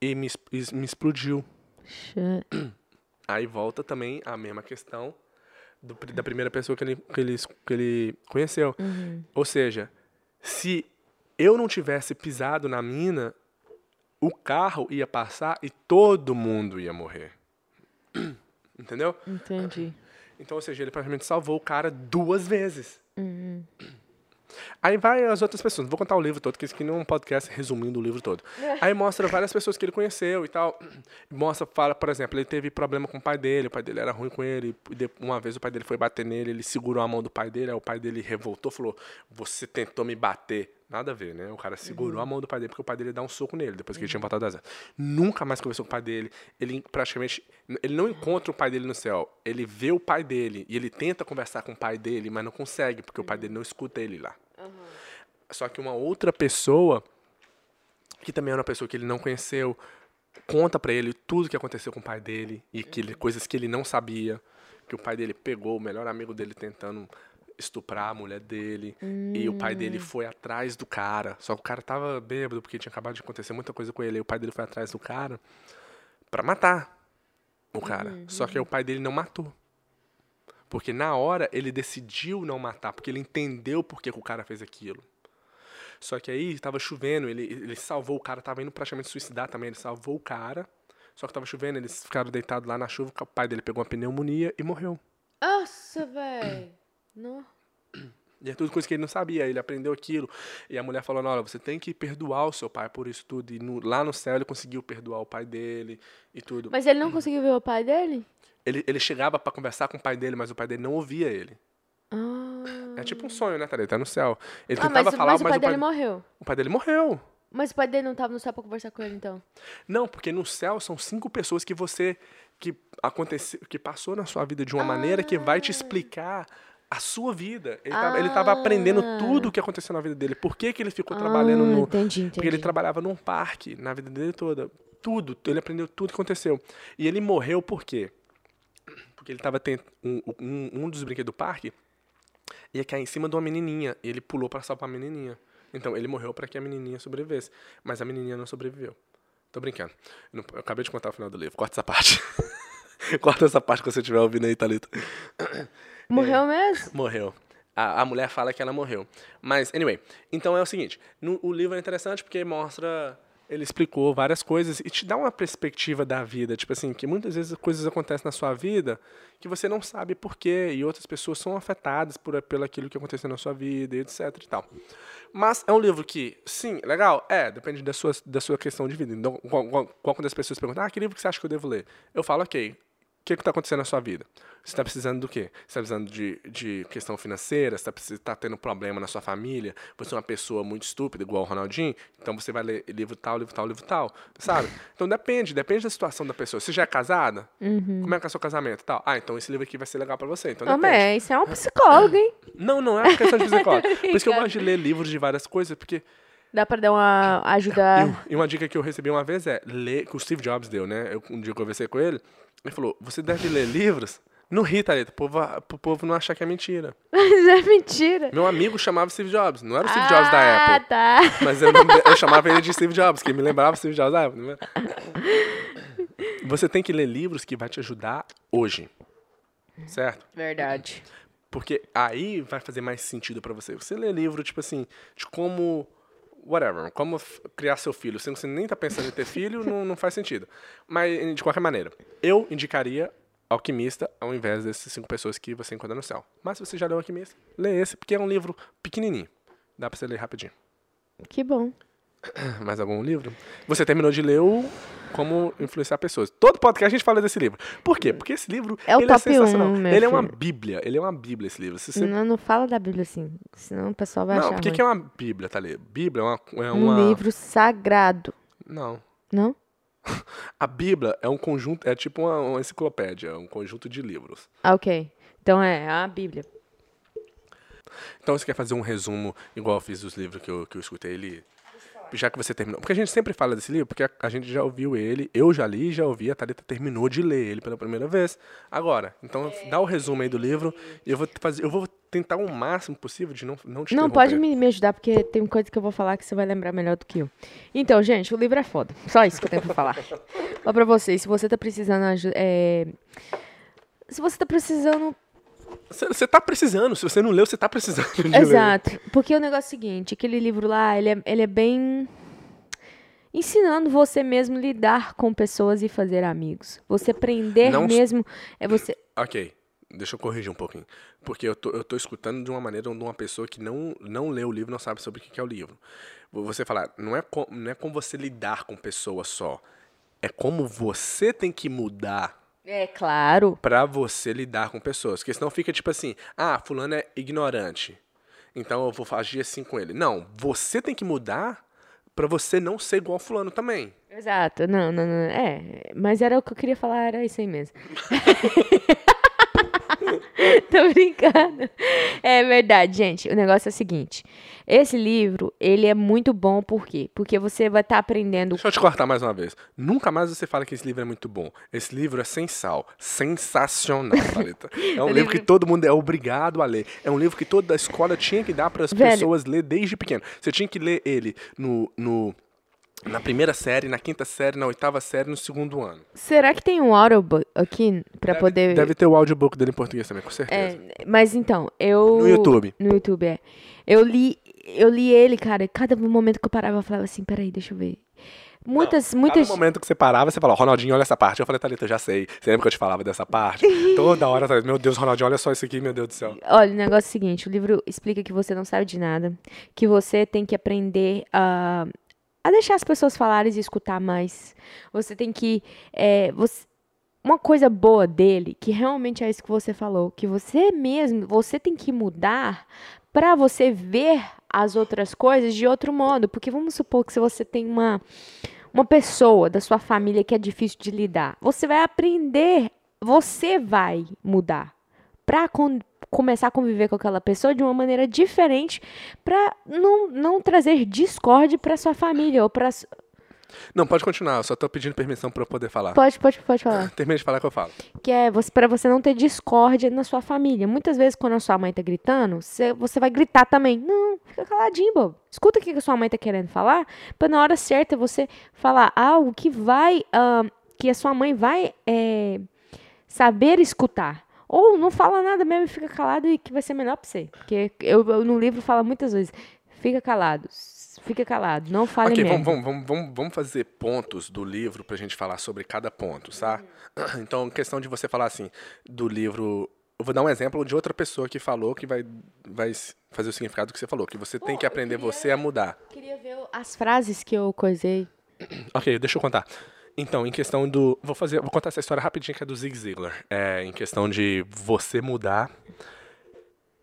e me, me explodiu. Shit. Aí volta também a mesma questão do da primeira pessoa que ele, que ele, que ele conheceu. Ou seja, se eu não tivesse pisado na mina, o carro ia passar e todo mundo ia morrer. Entendeu? Entendi. Então, ou seja, ele praticamente salvou o cara duas vezes. Aí vai as outras pessoas. Vou contar o livro todo, porque isso aqui não é um podcast resumindo o livro todo. Aí mostra várias pessoas que ele conheceu e tal. Mostra, fala, por exemplo, ele teve problema com o pai dele, o pai dele era ruim com ele. e Uma vez o pai dele foi bater nele, ele segurou a mão do pai dele, aí o pai dele revoltou, falou: Você tentou me bater. Nada a ver, né? O cara segurou a mão do pai dele porque o pai dele dá um soco nele depois que ele tinha voltado das exército. Nunca mais conversou com o pai dele. Ele praticamente. Ele não encontra o pai dele no céu. Ele vê o pai dele e ele tenta conversar com o pai dele, mas não consegue, porque o pai dele não escuta ele lá. Só que uma outra pessoa, que também era uma pessoa que ele não conheceu, conta pra ele tudo que aconteceu com o pai dele e que ele, coisas que ele não sabia. Que o pai dele pegou o melhor amigo dele tentando estuprar a mulher dele. E o pai dele foi atrás do cara. Só que o cara tava bêbado porque tinha acabado de acontecer muita coisa com ele. E o pai dele foi atrás do cara pra matar o cara. Só que o pai dele não matou. Porque na hora ele decidiu não matar, porque ele entendeu por que, que o cara fez aquilo. Só que aí tava chovendo, ele, ele salvou o cara, tava indo praticamente suicidar também, ele salvou o cara. Só que tava chovendo, eles ficaram deitados lá na chuva, o pai dele pegou uma pneumonia e morreu. Nossa, velho. E é tudo coisa que ele não sabia, ele aprendeu aquilo. E a mulher falou, olha, você tem que perdoar o seu pai por isso tudo. E no- lá no céu ele conseguiu perdoar o pai dele e tudo. Mas ele não conseguiu ver o pai dele? Ele, ele chegava pra conversar com o pai dele, mas o pai dele não ouvia ele. Ah. É tipo um sonho, né, Thalita? Tá no céu. Ele Ah, tentava mas, falar, mas mas, o pai dele morreu. o pai dele morreu. Mas o pai dele não tava no céu pra conversar com ele, então. Não, porque no céu são cinco pessoas que você que aconteceu, que passou na sua vida de uma maneira que vai te explicar a sua vida. Ele tava, ele tava aprendendo Ah. tudo o que aconteceu na vida dele. Por que, que ele ficou trabalhando Ah, no. entendi, entendi. Porque ele trabalhava num parque na vida dele toda. Tudo. Ele aprendeu tudo que aconteceu. E ele morreu por quê? Porque ele tava tendo. Um, um, um dos brinquedos do parque ia cair em cima de uma menininha. E ele pulou pra salvar a menininha. Então ele morreu pra que a menininha sobrevivesse. Mas a menininha não sobreviveu. Tô brincando. Eu, não- eu acabei de contar o final do livro. Corta essa parte. Corta essa parte que você estiver ouvindo aí, Thalita. Morreu mesmo? Morreu. A, a mulher fala que ela morreu. Mas, anyway. Então é o seguinte: no- o livro é interessante porque mostra. Ele explicou várias coisas e te dá uma perspectiva da vida. Tipo assim, que muitas vezes coisas acontecem na sua vida que você não sabe por quê. E outras pessoas são afetadas por, pelo aquilo que aconteceu na sua vida, etc e tal. Mas é um livro que, sim, legal, é, depende da sua, da sua questão de vida. Então, quando as pessoas perguntam, ah, que livro que você acha que eu devo ler? Eu falo, ok, o que está acontecendo na sua vida? Você está precisando do quê? Você está precisando de, de questão financeira? Você está tá tendo problema na sua família? Você é uma pessoa muito estúpida, igual o Ronaldinho? Então você vai ler livro tal, livro tal, livro tal, sabe? Então depende, depende da situação da pessoa. Você já é casada? Como é que é o seu casamento? Tal. Ah, então esse livro aqui vai ser legal para você. Então Não, depende. mas isso é um psicólogo, hein? Não, não é uma questão de psicólogo. Por isso que eu gosto de ler livros de várias coisas, porque Dá pra dar uma ajuda. e uma dica que eu recebi uma vez é ler, que o Steve Jobs deu, né? Eu, um dia eu conversei com ele, ele falou: você deve ler livros. Não ri, Thalita, pro povo, pro povo não achar que é mentira. Mas é mentira. Meu amigo chamava Steve Jobs, não era o Steve Jobs da Ah, Apple. tá. Mas eu, não- eu chamava ele de Steve Jobs, que me lembrava Steve Jobs da Apple. Né? Você tem que ler livros que vai te ajudar hoje. Certo? Verdade. Porque aí vai fazer mais sentido pra você. Você lê livro, tipo assim, de como. Whatever, como criar seu filho. Se você nem tá pensando em ter filho, não, não faz sentido. Mas, de qualquer maneira, eu indicaria Alquimista ao invés dessas cinco pessoas que você encontra no céu. Mas se você já leu Alquimista, lê esse, porque é um livro pequenininho. Dá pra você ler rapidinho. Que bom. Mais algum livro? Você terminou de ler o Como Influenciar Pessoas. Todo podcast a gente fala desse livro. Por quê? Porque esse livro É o ele é top sensacional. um, ele é uma filho. bíblia. Ele é uma bíblia, esse livro. Você Não, não fala da Bíblia assim, senão o pessoal vai Não, achar o que, é uma Bíblia, tá ali? Bíblia é uma. É Um uma... livro sagrado, Não. não? A Bíblia é um conjunto, é tipo uma, uma enciclopédia, é um conjunto de livros. Ah, ok. Então é a Bíblia. Então você quer fazer um resumo, igual eu fiz dos livros que eu, que eu escutei ele. Já que você terminou. Porque a gente sempre fala desse livro, porque a, a gente já ouviu ele, eu já li, já ouvi, a Thalita terminou de ler ele pela primeira vez. Agora, então dá o resumo aí do livro e eu vou fazer. Eu vou tentar o máximo possível de não, não te Não, pode me, me ajudar, porque tem coisa que eu vou falar que você vai lembrar melhor do que eu. Então, gente, o livro é foda. Só isso que eu tenho pra falar. Ó, pra vocês, se você tá precisando é... Se você tá precisando Você, tá precisando, se você não leu, você tá precisando de ler. Exato. Porque o negócio é o seguinte, aquele livro lá, ele é, ele é bem ensinando você mesmo lidar com pessoas e fazer amigos. Você aprender Não mesmo é você Ok, deixa eu corrigir um pouquinho. Porque eu tô, eu tô escutando de uma maneira de uma pessoa que não, não leu o livro, não sabe sobre o que é o livro. Você falar, não é, com, não é como você lidar com pessoas só. É como você tem que mudar É claro. pra você lidar com pessoas. Porque senão fica tipo assim, ah, fulano é ignorante. Então eu vou agir assim com ele. Não, você tem que mudar pra você não ser igual fulano também. Exato. Não, não, não. É, mas era o que eu queria falar, era isso aí mesmo. Tô brincando. É verdade, gente. O negócio é o seguinte. Esse livro, ele é muito bom, por quê? Porque você vai estar aprendendo... Deixa eu te cortar mais uma vez. Nunca mais você fala que esse livro é muito bom. Esse livro é sem sal. Sensacional, Thalita. É um livro livro- que todo mundo é obrigado a ler. É um livro que toda a escola tinha que dar para as pessoas ler desde pequeno. Você tinha que ler ele no... no na primeira série, na quinta série, na oitava série, no segundo ano. Será que tem um audiobook aqui pra Deve- poder... Deve ter o audiobook dele em português também, com certeza. É, mas então, eu... No YouTube. No YouTube, é. Eu li, eu li ele, cara, e cada momento que eu parava, eu falava assim, peraí, deixa eu ver. Muitas, Cada muitas... momento que você parava, você falava, Ronaldinho, olha essa parte. Eu falei, Thalita, eu já sei. Você lembra que eu te falava dessa parte? Toda hora, Thalita, meu Deus, Ronaldinho, olha só isso aqui, meu Deus do céu. Olha, o negócio é o seguinte, o livro explica que você não sabe de nada, que você tem que aprender a, a deixar as pessoas falarem e escutar mais. Você tem que... é, você- uma coisa boa dele, que realmente é isso que você falou, que você mesmo, você tem que mudar para você ver as outras coisas de outro modo. Porque vamos supor que se você tem uma, uma pessoa da sua família que é difícil de lidar, você vai aprender, você vai mudar para começar a conviver com aquela pessoa de uma maneira diferente para não, não trazer discórdia para sua família ou para Não, pode continuar, eu só tô pedindo permissão pra eu poder falar. pode pode pode falar. Termina de falar que eu falo. que é você para você não ter discórdia na sua família. Muitas vezes quando a sua mãe tá gritando você, você vai gritar também. Não fica caladinho bobo. Escuta o que a sua mãe tá querendo falar para na hora certa você falar algo que vai ah, que a sua mãe vai é, saber escutar ou não fala nada mesmo e fica calado e que vai ser melhor pra você porque eu, eu no livro fala muitas vezes fica calado fica calado não fale ok, mesmo vamos, vamos, vamos, vamos, fazer pontos do livro pra gente falar sobre cada ponto, tá? Então, questão de você falar assim, do livro. Eu vou dar um exemplo de outra pessoa que falou que vai, vai fazer o significado que você falou, que você tem que aprender você a mudar. queria ver as frases que eu coisei Ok, deixa eu contar. Então, em questão do. Vou fazer. Vou contar essa história rapidinho que é do Zig Ziglar. É, em questão de você mudar.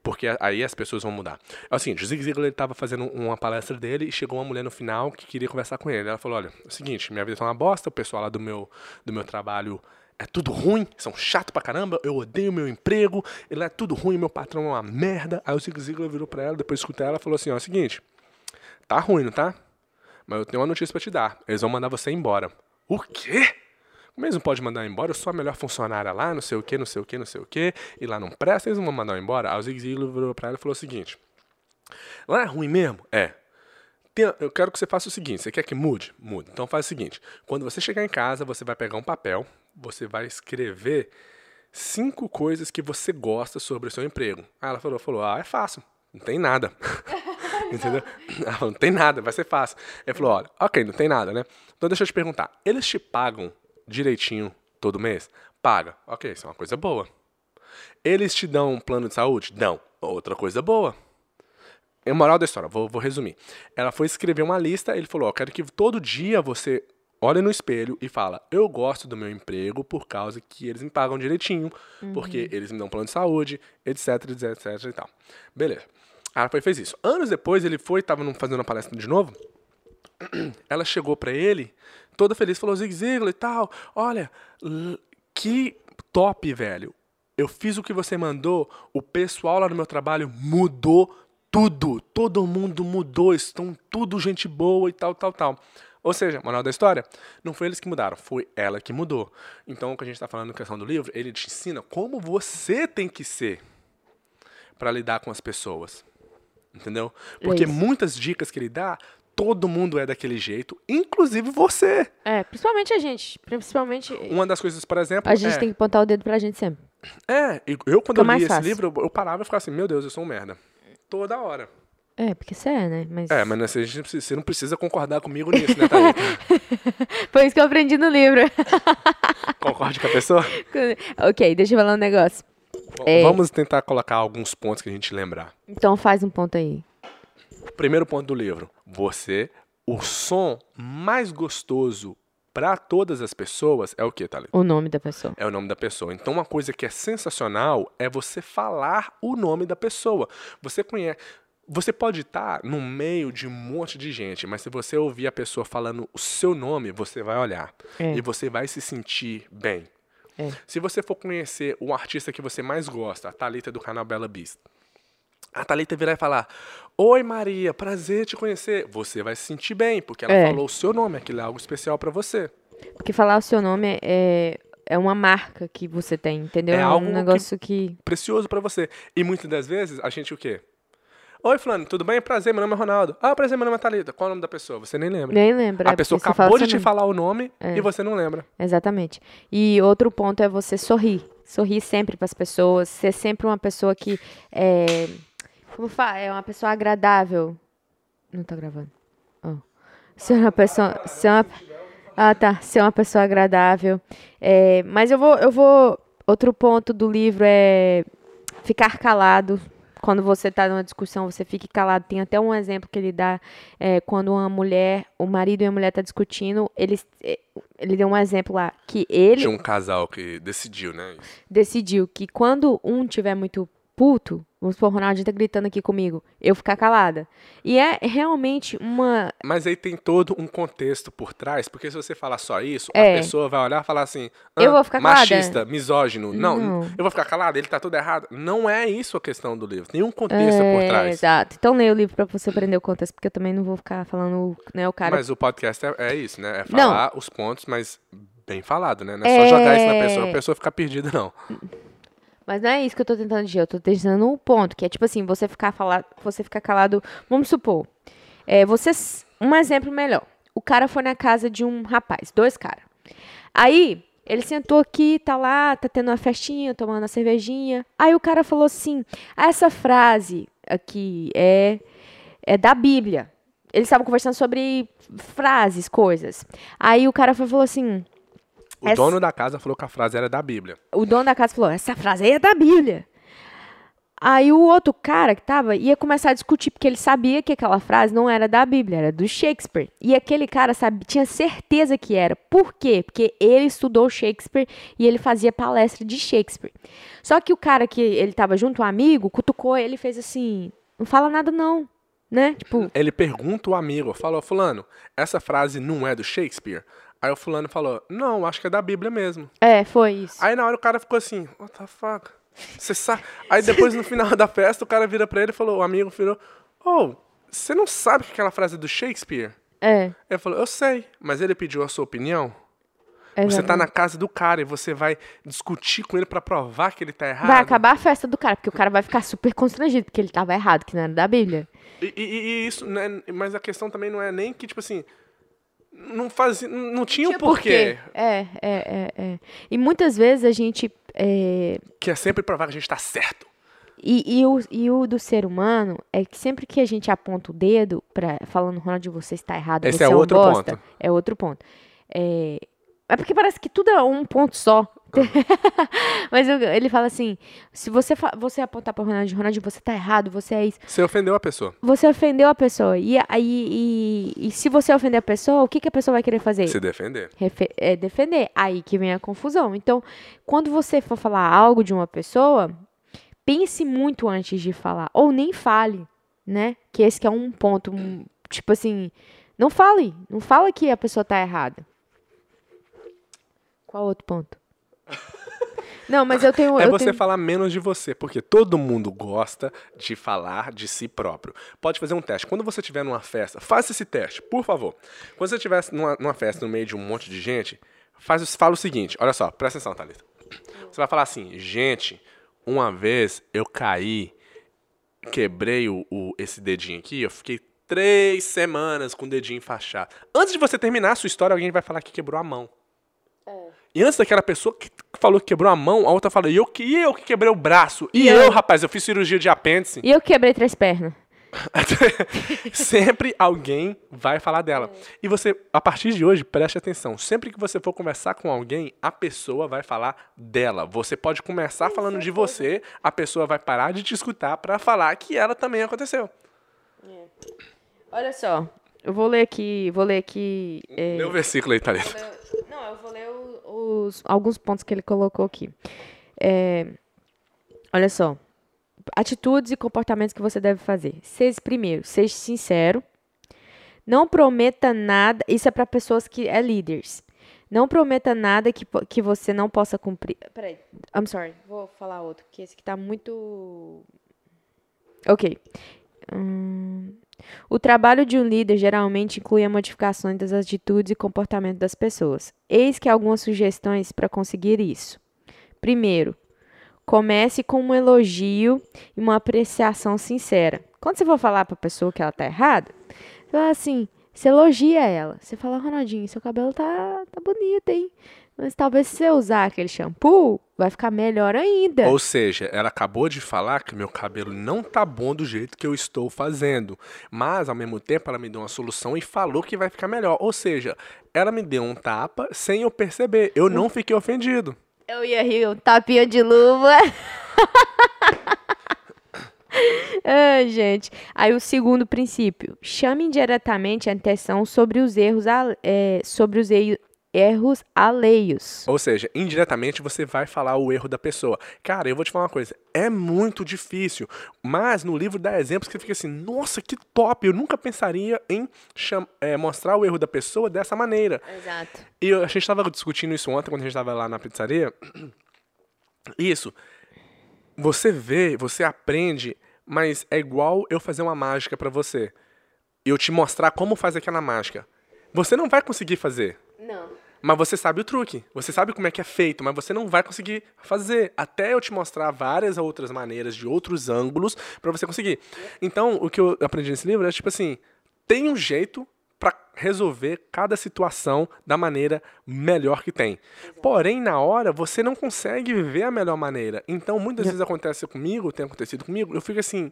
Porque aí as pessoas vão mudar. É o seguinte, o Zig Ziglar estava fazendo uma palestra dele e chegou uma mulher no final que queria conversar com ele. Ela falou: olha, é o seguinte, minha vida tá uma bosta, o pessoal lá do meu, do meu trabalho é tudo ruim, são chato pra caramba, eu odeio meu emprego, ele é tudo ruim, meu patrão é uma merda. Aí o Zig Ziglar virou pra ela, depois de escutar ela, falou assim: ó, é o seguinte, tá ruim, não tá? Mas eu tenho uma notícia pra te dar. Eles vão mandar você embora. O quê? Não podem mandar embora? Eu sou a melhor funcionária lá, não sei o quê, não sei o quê, não sei o quê. E lá não presta, eles não vão mandar embora. Aí o Zig Ziglar virou pra ela e falou o seguinte. Lá é ruim mesmo? É. Eu quero que você faça o seguinte, você quer que mude? Mude. Então faz o seguinte, quando você chegar em casa, você vai pegar um papel, você vai escrever cinco coisas que você gosta sobre o seu emprego. Aí ela falou, falou, ah, é fácil, não tem nada. Entendeu? Ela falou, não tem nada, vai ser fácil. Ele falou, olha, ok, não tem nada, né? Então deixa eu te perguntar, eles te pagam direitinho todo mês? Paga. Ok, isso é uma coisa boa. Eles te dão um plano de saúde? Dão. Outra coisa boa. É moral da história, vou, vou resumir. Ela foi escrever uma lista, ele falou, ó, quero que todo dia você olhe no espelho e fala, eu gosto do meu emprego por causa que eles me pagam direitinho, porque eles me dão plano de saúde, etc, etc, etc e tal. Beleza. Ela foi fez isso. Anos depois, ele foi, tava num- fazendo uma palestra de novo, ela chegou pra ele, toda feliz, falou, Zig Ziglar e tal, olha, que top, velho. Eu fiz o que você mandou, o pessoal lá no meu trabalho mudou tudo, todo mundo mudou, estão tudo gente boa e tal, tal, tal. Ou seja, moral da história, não foi eles que mudaram, foi ela que mudou. Então, o que a gente está falando na questão do livro, ele te ensina como você tem que ser para lidar com as pessoas. Entendeu? Porque isso. muitas dicas que ele dá, todo mundo é daquele jeito, inclusive você. É, principalmente a gente. Principalmente. Uma das coisas, por exemplo, A gente é, tem que apontar o dedo pra gente sempre. é, e eu quando Fica eu li esse livro, eu- eu parava e ficava assim, meu Deus, eu sou um merda. Toda hora. É, porque você é, né? Mas... É, mas né, você, você não precisa concordar comigo nisso, né, Thalita? Foi isso que eu aprendi no livro. Concorde com a pessoa? ok, deixa eu falar um negócio. É. Vamos tentar colocar alguns pontos que a gente lembrar. Então faz um ponto aí. Primeiro ponto do livro. Você, o som mais gostoso para todas as pessoas é o que, Thalita? O nome da pessoa. É o nome da pessoa. Então, uma coisa que é sensacional é você falar o nome da pessoa. Você conhece. Você pode estar no meio de um monte de gente, mas se você ouvir a pessoa falando o seu nome, você vai olhar. É. E você vai se sentir bem. É. Se você for conhecer o artista que você mais gosta, a Thalita do canal Bela Beast, a Thalita virar e falar: Oi Maria, prazer te conhecer. Você vai se sentir bem, porque ela É. falou o seu nome, aquilo é algo especial pra você. Porque falar o seu nome é, é uma marca que você tem, entendeu? É É, um que- negócio que... Precioso pra você. E muitas das vezes a gente o quê? Oi, Fulano, tudo bem? Prazer, meu nome é Ronaldo. Ah, prazer, meu nome é Thalita. Qual é o nome da pessoa? Você nem lembra. Nem lembra. a é pessoa acabou de te nome. falar o nome É. e você não lembra. Exatamente. E outro ponto é você sorrir. Sorrir sempre para as pessoas, ser sempre uma pessoa que é. Como fala? É uma pessoa agradável. Não tá gravando. Oh. Ser uma pessoa. Ser uma, ah, tá. Ser uma pessoa agradável. É, mas eu vou, eu vou. Outro ponto do livro é ficar calado. Quando você está numa discussão, você fique calado. Tem até um exemplo que ele dá é, quando uma mulher, o marido e a mulher tá discutindo, eles, é, ele deu um exemplo lá que ele Tinha um casal que decidiu, né? decidiu que quando um tiver muito puto, vamos supor, o Ronaldinho tá gritando aqui comigo, eu ficar calada. E é realmente uma. Mas aí tem todo um contexto por trás, porque se você falar só isso, É. a pessoa vai olhar e falar assim: Eu "Ah, vou ficar calada." machista, misógino. Não, Não. eu vou ficar calado, ele tá tudo errado. Não é isso a questão do livro. Tem um contexto por É, trás. Exato. Então leia o livro pra você aprender o contexto, porque eu também não vou ficar falando, né, o cara. Mas o podcast é, é isso, né? É Não. falar os pontos, mas bem falado, né? Não é só jogar isso na É. pessoa, a pessoa ficar perdida, não. Mas não é isso que eu tô tentando dizer, eu tô tentando um ponto, que é tipo assim, você ficar falar, você ficar calado, vamos supor, é, você, um exemplo melhor, o cara foi na casa de um rapaz, dois caras, aí ele sentou aqui, tá lá, tá tendo uma festinha, tomando uma cervejinha, aí o cara falou assim, "Ah, essa frase aqui é, é da Bíblia, eles estavam conversando sobre frases, coisas, aí o cara falou assim, O Essa- dono da casa falou que a frase era da Bíblia. o dono da casa falou: essa frase aí é da Bíblia. Aí o outro cara que tava ia começar a discutir, porque ele sabia que aquela frase não era da Bíblia, era do Shakespeare. E aquele cara sabe, tinha certeza que era. Por quê? Porque ele estudou Shakespeare e ele fazia palestra de Shakespeare. Só que o cara que ele tava junto, um amigo, cutucou ele fez assim: não fala nada não, né? Tipo, Ele pergunta o amigo, falou, fulano, essa frase não é do Shakespeare? Aí o fulano falou, não, acho que é da Bíblia mesmo. é, foi isso. Aí na hora o cara ficou assim, what the fuck? Você sabe? Aí depois no final da festa o cara vira pra ele e falou, o amigo virou, oh, você não sabe que aquela frase é do Shakespeare? É. Ele falou, eu sei, mas ele pediu a sua opinião? Você tá exatamente. na casa do cara e você vai discutir com ele pra provar que ele tá errado? Vai acabar a festa do cara, porque o cara vai ficar super constrangido, porque ele tava errado, que não era da Bíblia. E, e- e isso, né, mas a questão também não é nem que, tipo assim, não fazia, não tinha um Tinha porquê. É, é, é, é. E muitas vezes a gente. é, Que é sempre provar que a gente tá certo. E, e, o, e o do ser humano é que sempre que a gente aponta o dedo pra, falando, Ronald, você está errado, Esse você é é outro bosta, ponto. é outro ponto. É, é porque parece que tudo é um ponto só. Mas eu- ele fala assim: se você, você apontar para Ronald, Ronald, você está errado, você é isso. Você ofendeu a pessoa. Você ofendeu a pessoa. E, aí e, e se você ofender a pessoa, o que, que a pessoa vai querer fazer? Se defender. refe- é, defender. Aí que vem a confusão. Então, quando você for falar algo de uma pessoa, pense muito antes de falar. Ou nem fale, né? Que esse que é um ponto, um, tipo assim, não fale. Não fala que a pessoa tá errada. Qual outro ponto? Não, mas eu tenho... É eu você tenho... falar menos de você, porque todo mundo gosta de falar de si próprio. Pode fazer um teste. Quando você estiver numa festa, faça esse teste, por favor. Quando você estiver numa, numa festa no meio de um monte de gente, faz, fala o seguinte: olha só, presta atenção, Thalita. Você vai falar assim, gente, uma vez eu caí, quebrei o, o- esse dedinho aqui, eu fiquei três semanas com o dedinho enfaixado. Antes de você terminar a sua história, alguém vai falar que quebrou a mão. E antes daquela pessoa que falou que quebrou a mão, a outra falou, e eu, que- e eu que quebrei o braço. E, E eu, eu? rapaz, eu fiz cirurgia de apêndice. E eu quebrei três pernas. sempre alguém vai falar dela. E você, a partir de hoje, preste atenção. Sempre que você for conversar com alguém, a pessoa vai falar dela. Você pode começar falando de você, a pessoa vai parar de te escutar pra falar que ela também aconteceu. Olha só, eu vou ler aqui, vou ler aqui... é, o versículo aí, Thalita. Não, eu vou ler o- os, alguns pontos que ele colocou aqui. É, olha só. Atitudes e comportamentos que você deve fazer. Seja, primeiro, seja sincero. Não prometa nada. Isso é para pessoas que é líderes. Não prometa nada que, que você não possa cumprir. Peraí, I'm sorry, vou falar outro, porque esse aqui tá muito. Ok. Hum, O trabalho de um líder geralmente inclui a modificação das atitudes e comportamento das pessoas. Eis que algumas sugestões para conseguir isso. Primeiro, comece com um elogio e uma apreciação sincera. Quando você for falar para a pessoa que ela tá errada, você fala assim, você elogia ela. Você fala, Ronaldinho, seu cabelo tá, tá bonito, hein? Mas talvez se você usar aquele shampoo, vai ficar melhor ainda. Ou seja, ela acabou de falar que meu cabelo não tá bom do jeito que eu estou fazendo. Mas, ao mesmo tempo, ela me deu uma solução e falou que vai ficar melhor. Ou seja, ela me deu um tapa sem eu perceber. Eu não fiquei ofendido. Eu ia rir, um tapinha de luva. Ai, gente. Aí o segundo princípio. Chame indiretamente a atenção sobre os erros, é, sobre os ei- erros alheios. Ou seja, indiretamente você vai falar o erro da pessoa. Cara, eu vou te falar uma coisa, é muito difícil, mas no livro dá exemplos que fica assim, nossa, que top, eu nunca pensaria em é, mostrar o erro da pessoa dessa maneira. Exato. E eu- a gente estava discutindo isso ontem, quando a gente estava lá na pizzaria. Isso, você vê, você aprende, mas é igual eu fazer uma mágica pra você. E eu te mostrar como faz aquela mágica. Você não vai conseguir fazer. Não. Mas você sabe o truque. Você sabe como é que é feito, mas você não vai conseguir fazer. Até eu te mostrar várias outras maneiras, de outros ângulos, pra você conseguir. Então, o que eu aprendi nesse livro é tipo assim: tem um jeito pra resolver cada situação da maneira melhor que tem. Porém, na hora, você não consegue ver a melhor maneira. Então, muitas vezes acontece comigo, tem acontecido comigo, eu fico assim,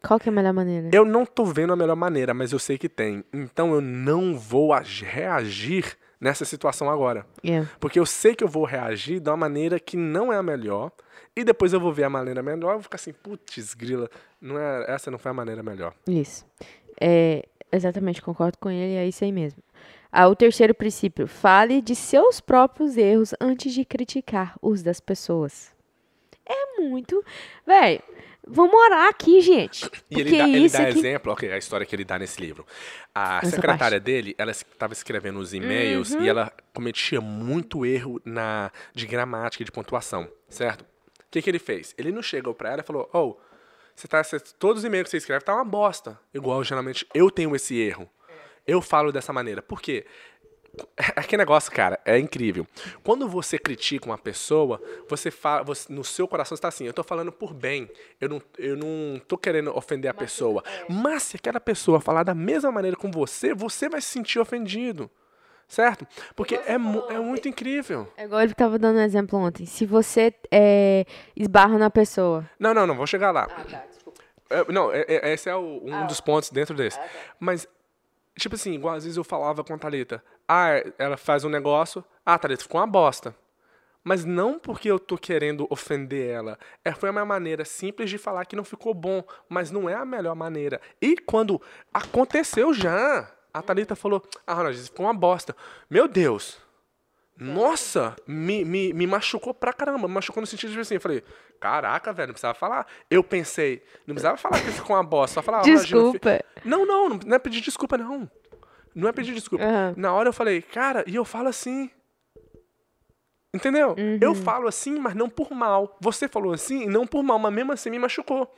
Qual que é a melhor maneira? eu não tô vendo a melhor maneira, mas eu sei que tem. Então eu não vou ag- reagir nessa situação agora. Yeah. Porque eu sei que eu vou reagir de uma maneira que não é a melhor. E depois eu vou ver a maneira melhor e vou ficar assim, putz, grila, não é, essa não foi a maneira melhor. Isso. É, exatamente, concordo com ele, é isso aí mesmo. Ah, o terceiro princípio, fale de seus próprios erros antes de criticar os das pessoas. É muito. Véi, vamos orar aqui, gente. E ele dá, ele dá aqui. exemplo, ok, a história que ele dá nesse livro. A Essa secretária dele, ela estava escrevendo os e-mails Uhum. e ela cometia muito erro na, de gramática e de pontuação, certo? O que, que ele fez? Ele não chegou pra ela e falou, oh, você tá, você- todos os e-mails que você escreve tá uma bosta. Igual, geralmente, eu tenho esse erro. Eu falo dessa maneira. Por quê? Aquele negócio, cara, é incrível. Quando você critica uma pessoa, você fala, você- no seu coração está assim, eu tô falando por bem. Eu não, eu não tô querendo ofender a pessoa. Mas se aquela pessoa falar da mesma maneira com você, você vai se sentir ofendido. Certo? Porque é, é muito incrível. É igual ele tava dando um exemplo ontem. Se você é, esbarra na pessoa. Não, não, não, vou chegar lá. tá, desculpa. É, não, é- é- esse é o- um dos pontos dentro desse. Mas, tipo assim, igual às vezes eu falava com a Thalita. Ah, ela faz um negócio. Ah, Thalita, ficou uma bosta. Mas não porque eu tô querendo ofender ela. É, foi a minha maneira simples de falar que não ficou bom. Mas não é a melhor maneira. E quando aconteceu já, a Thalita falou: Ah, Ronald, ficou uma bosta. Meu Deus! Nossa, me, me, me machucou pra caramba. Me machucou no sentido de assim, eu falei, caraca, velho, não precisava falar. Eu pensei, não precisava falar que ficou uma bosta, só falar, Desculpa. Não, não, não, é pedir desculpa, não. Não é pedir desculpa. Aham. Na hora eu falei, cara, e eu falo assim. Entendeu? Eu Uhum. falo assim, mas não por mal. Você falou assim, não por mal, mas mesmo assim me machucou.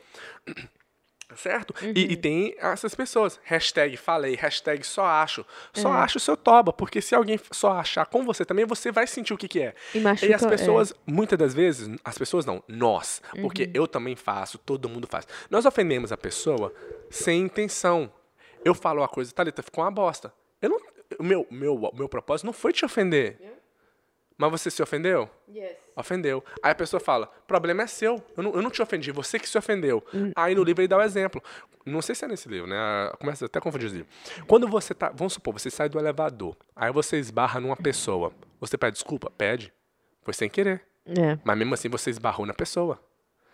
Certo? E, Uhum. e tem essas pessoas. Hashtag falei, hashtag só acho. Só É. acho o seu toba. Porque se alguém só achar com você também, você vai sentir o que, que é. E E machuca, as é. pessoas, muitas das vezes, as pessoas não, nós, porque Uhum. eu também faço, todo mundo faz. Nós ofendemos a pessoa sem intenção. Eu falo uma coisa, Thalita, ficou uma bosta. Eu não, meu, meu, o meu propósito não foi te ofender. Mas você se ofendeu? Yes. Ofendeu. Aí a pessoa fala, problema é seu. Eu não, eu não te ofendi, você que se ofendeu. Hum. Aí no livro ele dá o exemplo. Não sei se é nesse livro, né? Começa até a confundir os livros. Quando você tá. Vamos supor, você sai do elevador. Aí você esbarra numa pessoa. Você pede desculpa? Pede. Foi sem querer. É. Mas mesmo assim você esbarrou na pessoa.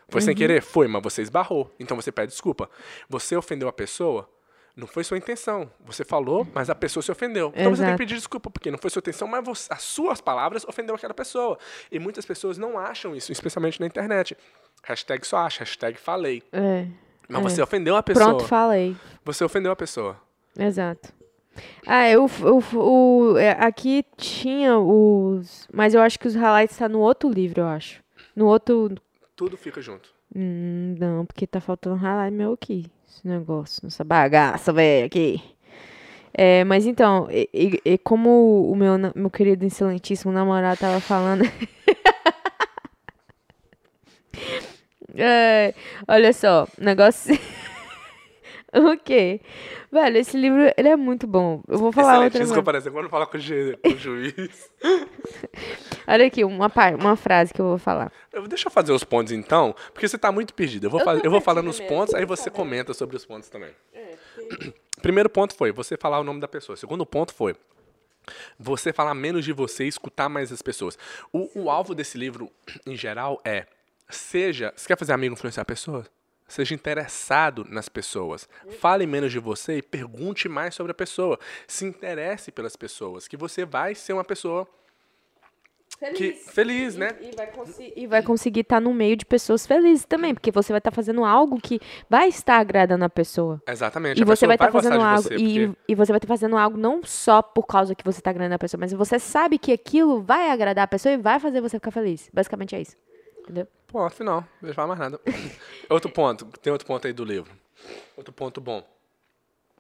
Foi sem querer? Foi, mas você esbarrou. Então você pede desculpa. Você ofendeu a pessoa? Não foi sua intenção. Você falou, mas a pessoa se ofendeu. Então você tem Exato. que pedir desculpa, porque não foi sua intenção, mas você- as suas palavras ofendeu aquela pessoa. E muitas pessoas não acham isso, especialmente na internet. Hashtag só acha, hashtag falei. É. Mas É. você ofendeu a pessoa. Pronto, falei. Você ofendeu a pessoa. Exato. Ah, eu, eu, o, é, aqui tinha os. Mas eu acho que os highlights tá no outro livro, eu acho. No outro. Tudo fica junto. Hum, não, porque tá faltando highlight meu aqui. Esse negócio, essa bagaça, velho, aqui. É, mas então, e, e- e como o meu, meu querido excelentíssimo namorado tava falando. É, olha só, negócio. o quê? Velho, esse livro ele é muito bom. Eu vou falar outra Excelente, isso que eu pareço quando fala com o, ju- com o juiz. Olha aqui, uma, uma frase que eu vou falar. Eu- deixa eu fazer os pontos então, porque você tá muito perdido. Eu vou, Eu faz- tô eu vou falando perdida os pontos, aí você comenta sobre os pontos também. Primeiro ponto foi você falar o nome da pessoa. Segundo ponto foi você falar menos de você e escutar mais as pessoas. O, o alvo desse livro, em geral, é seja. Você quer fazer amigo influenciar pessoas? Seja interessado nas pessoas. Fale menos de você e pergunte mais sobre a pessoa. Se interesse pelas pessoas, que você vai ser uma pessoa que, feliz, né? E vai, e vai conseguir estar no meio de pessoas felizes também, porque você vai estar fazendo algo que vai estar agradando a pessoa. Exatamente. E a você vai estar gostar fazendo algo. você, e, porque- e você vai estar fazendo algo não só por causa que você está agradando a pessoa, mas você sabe que aquilo vai agradar a pessoa e vai fazer você ficar feliz. Basicamente é isso. Entendeu? Pô, afinal, não deixa falar mais nada. outro ponto, tem outro ponto aí do livro. Outro ponto bom.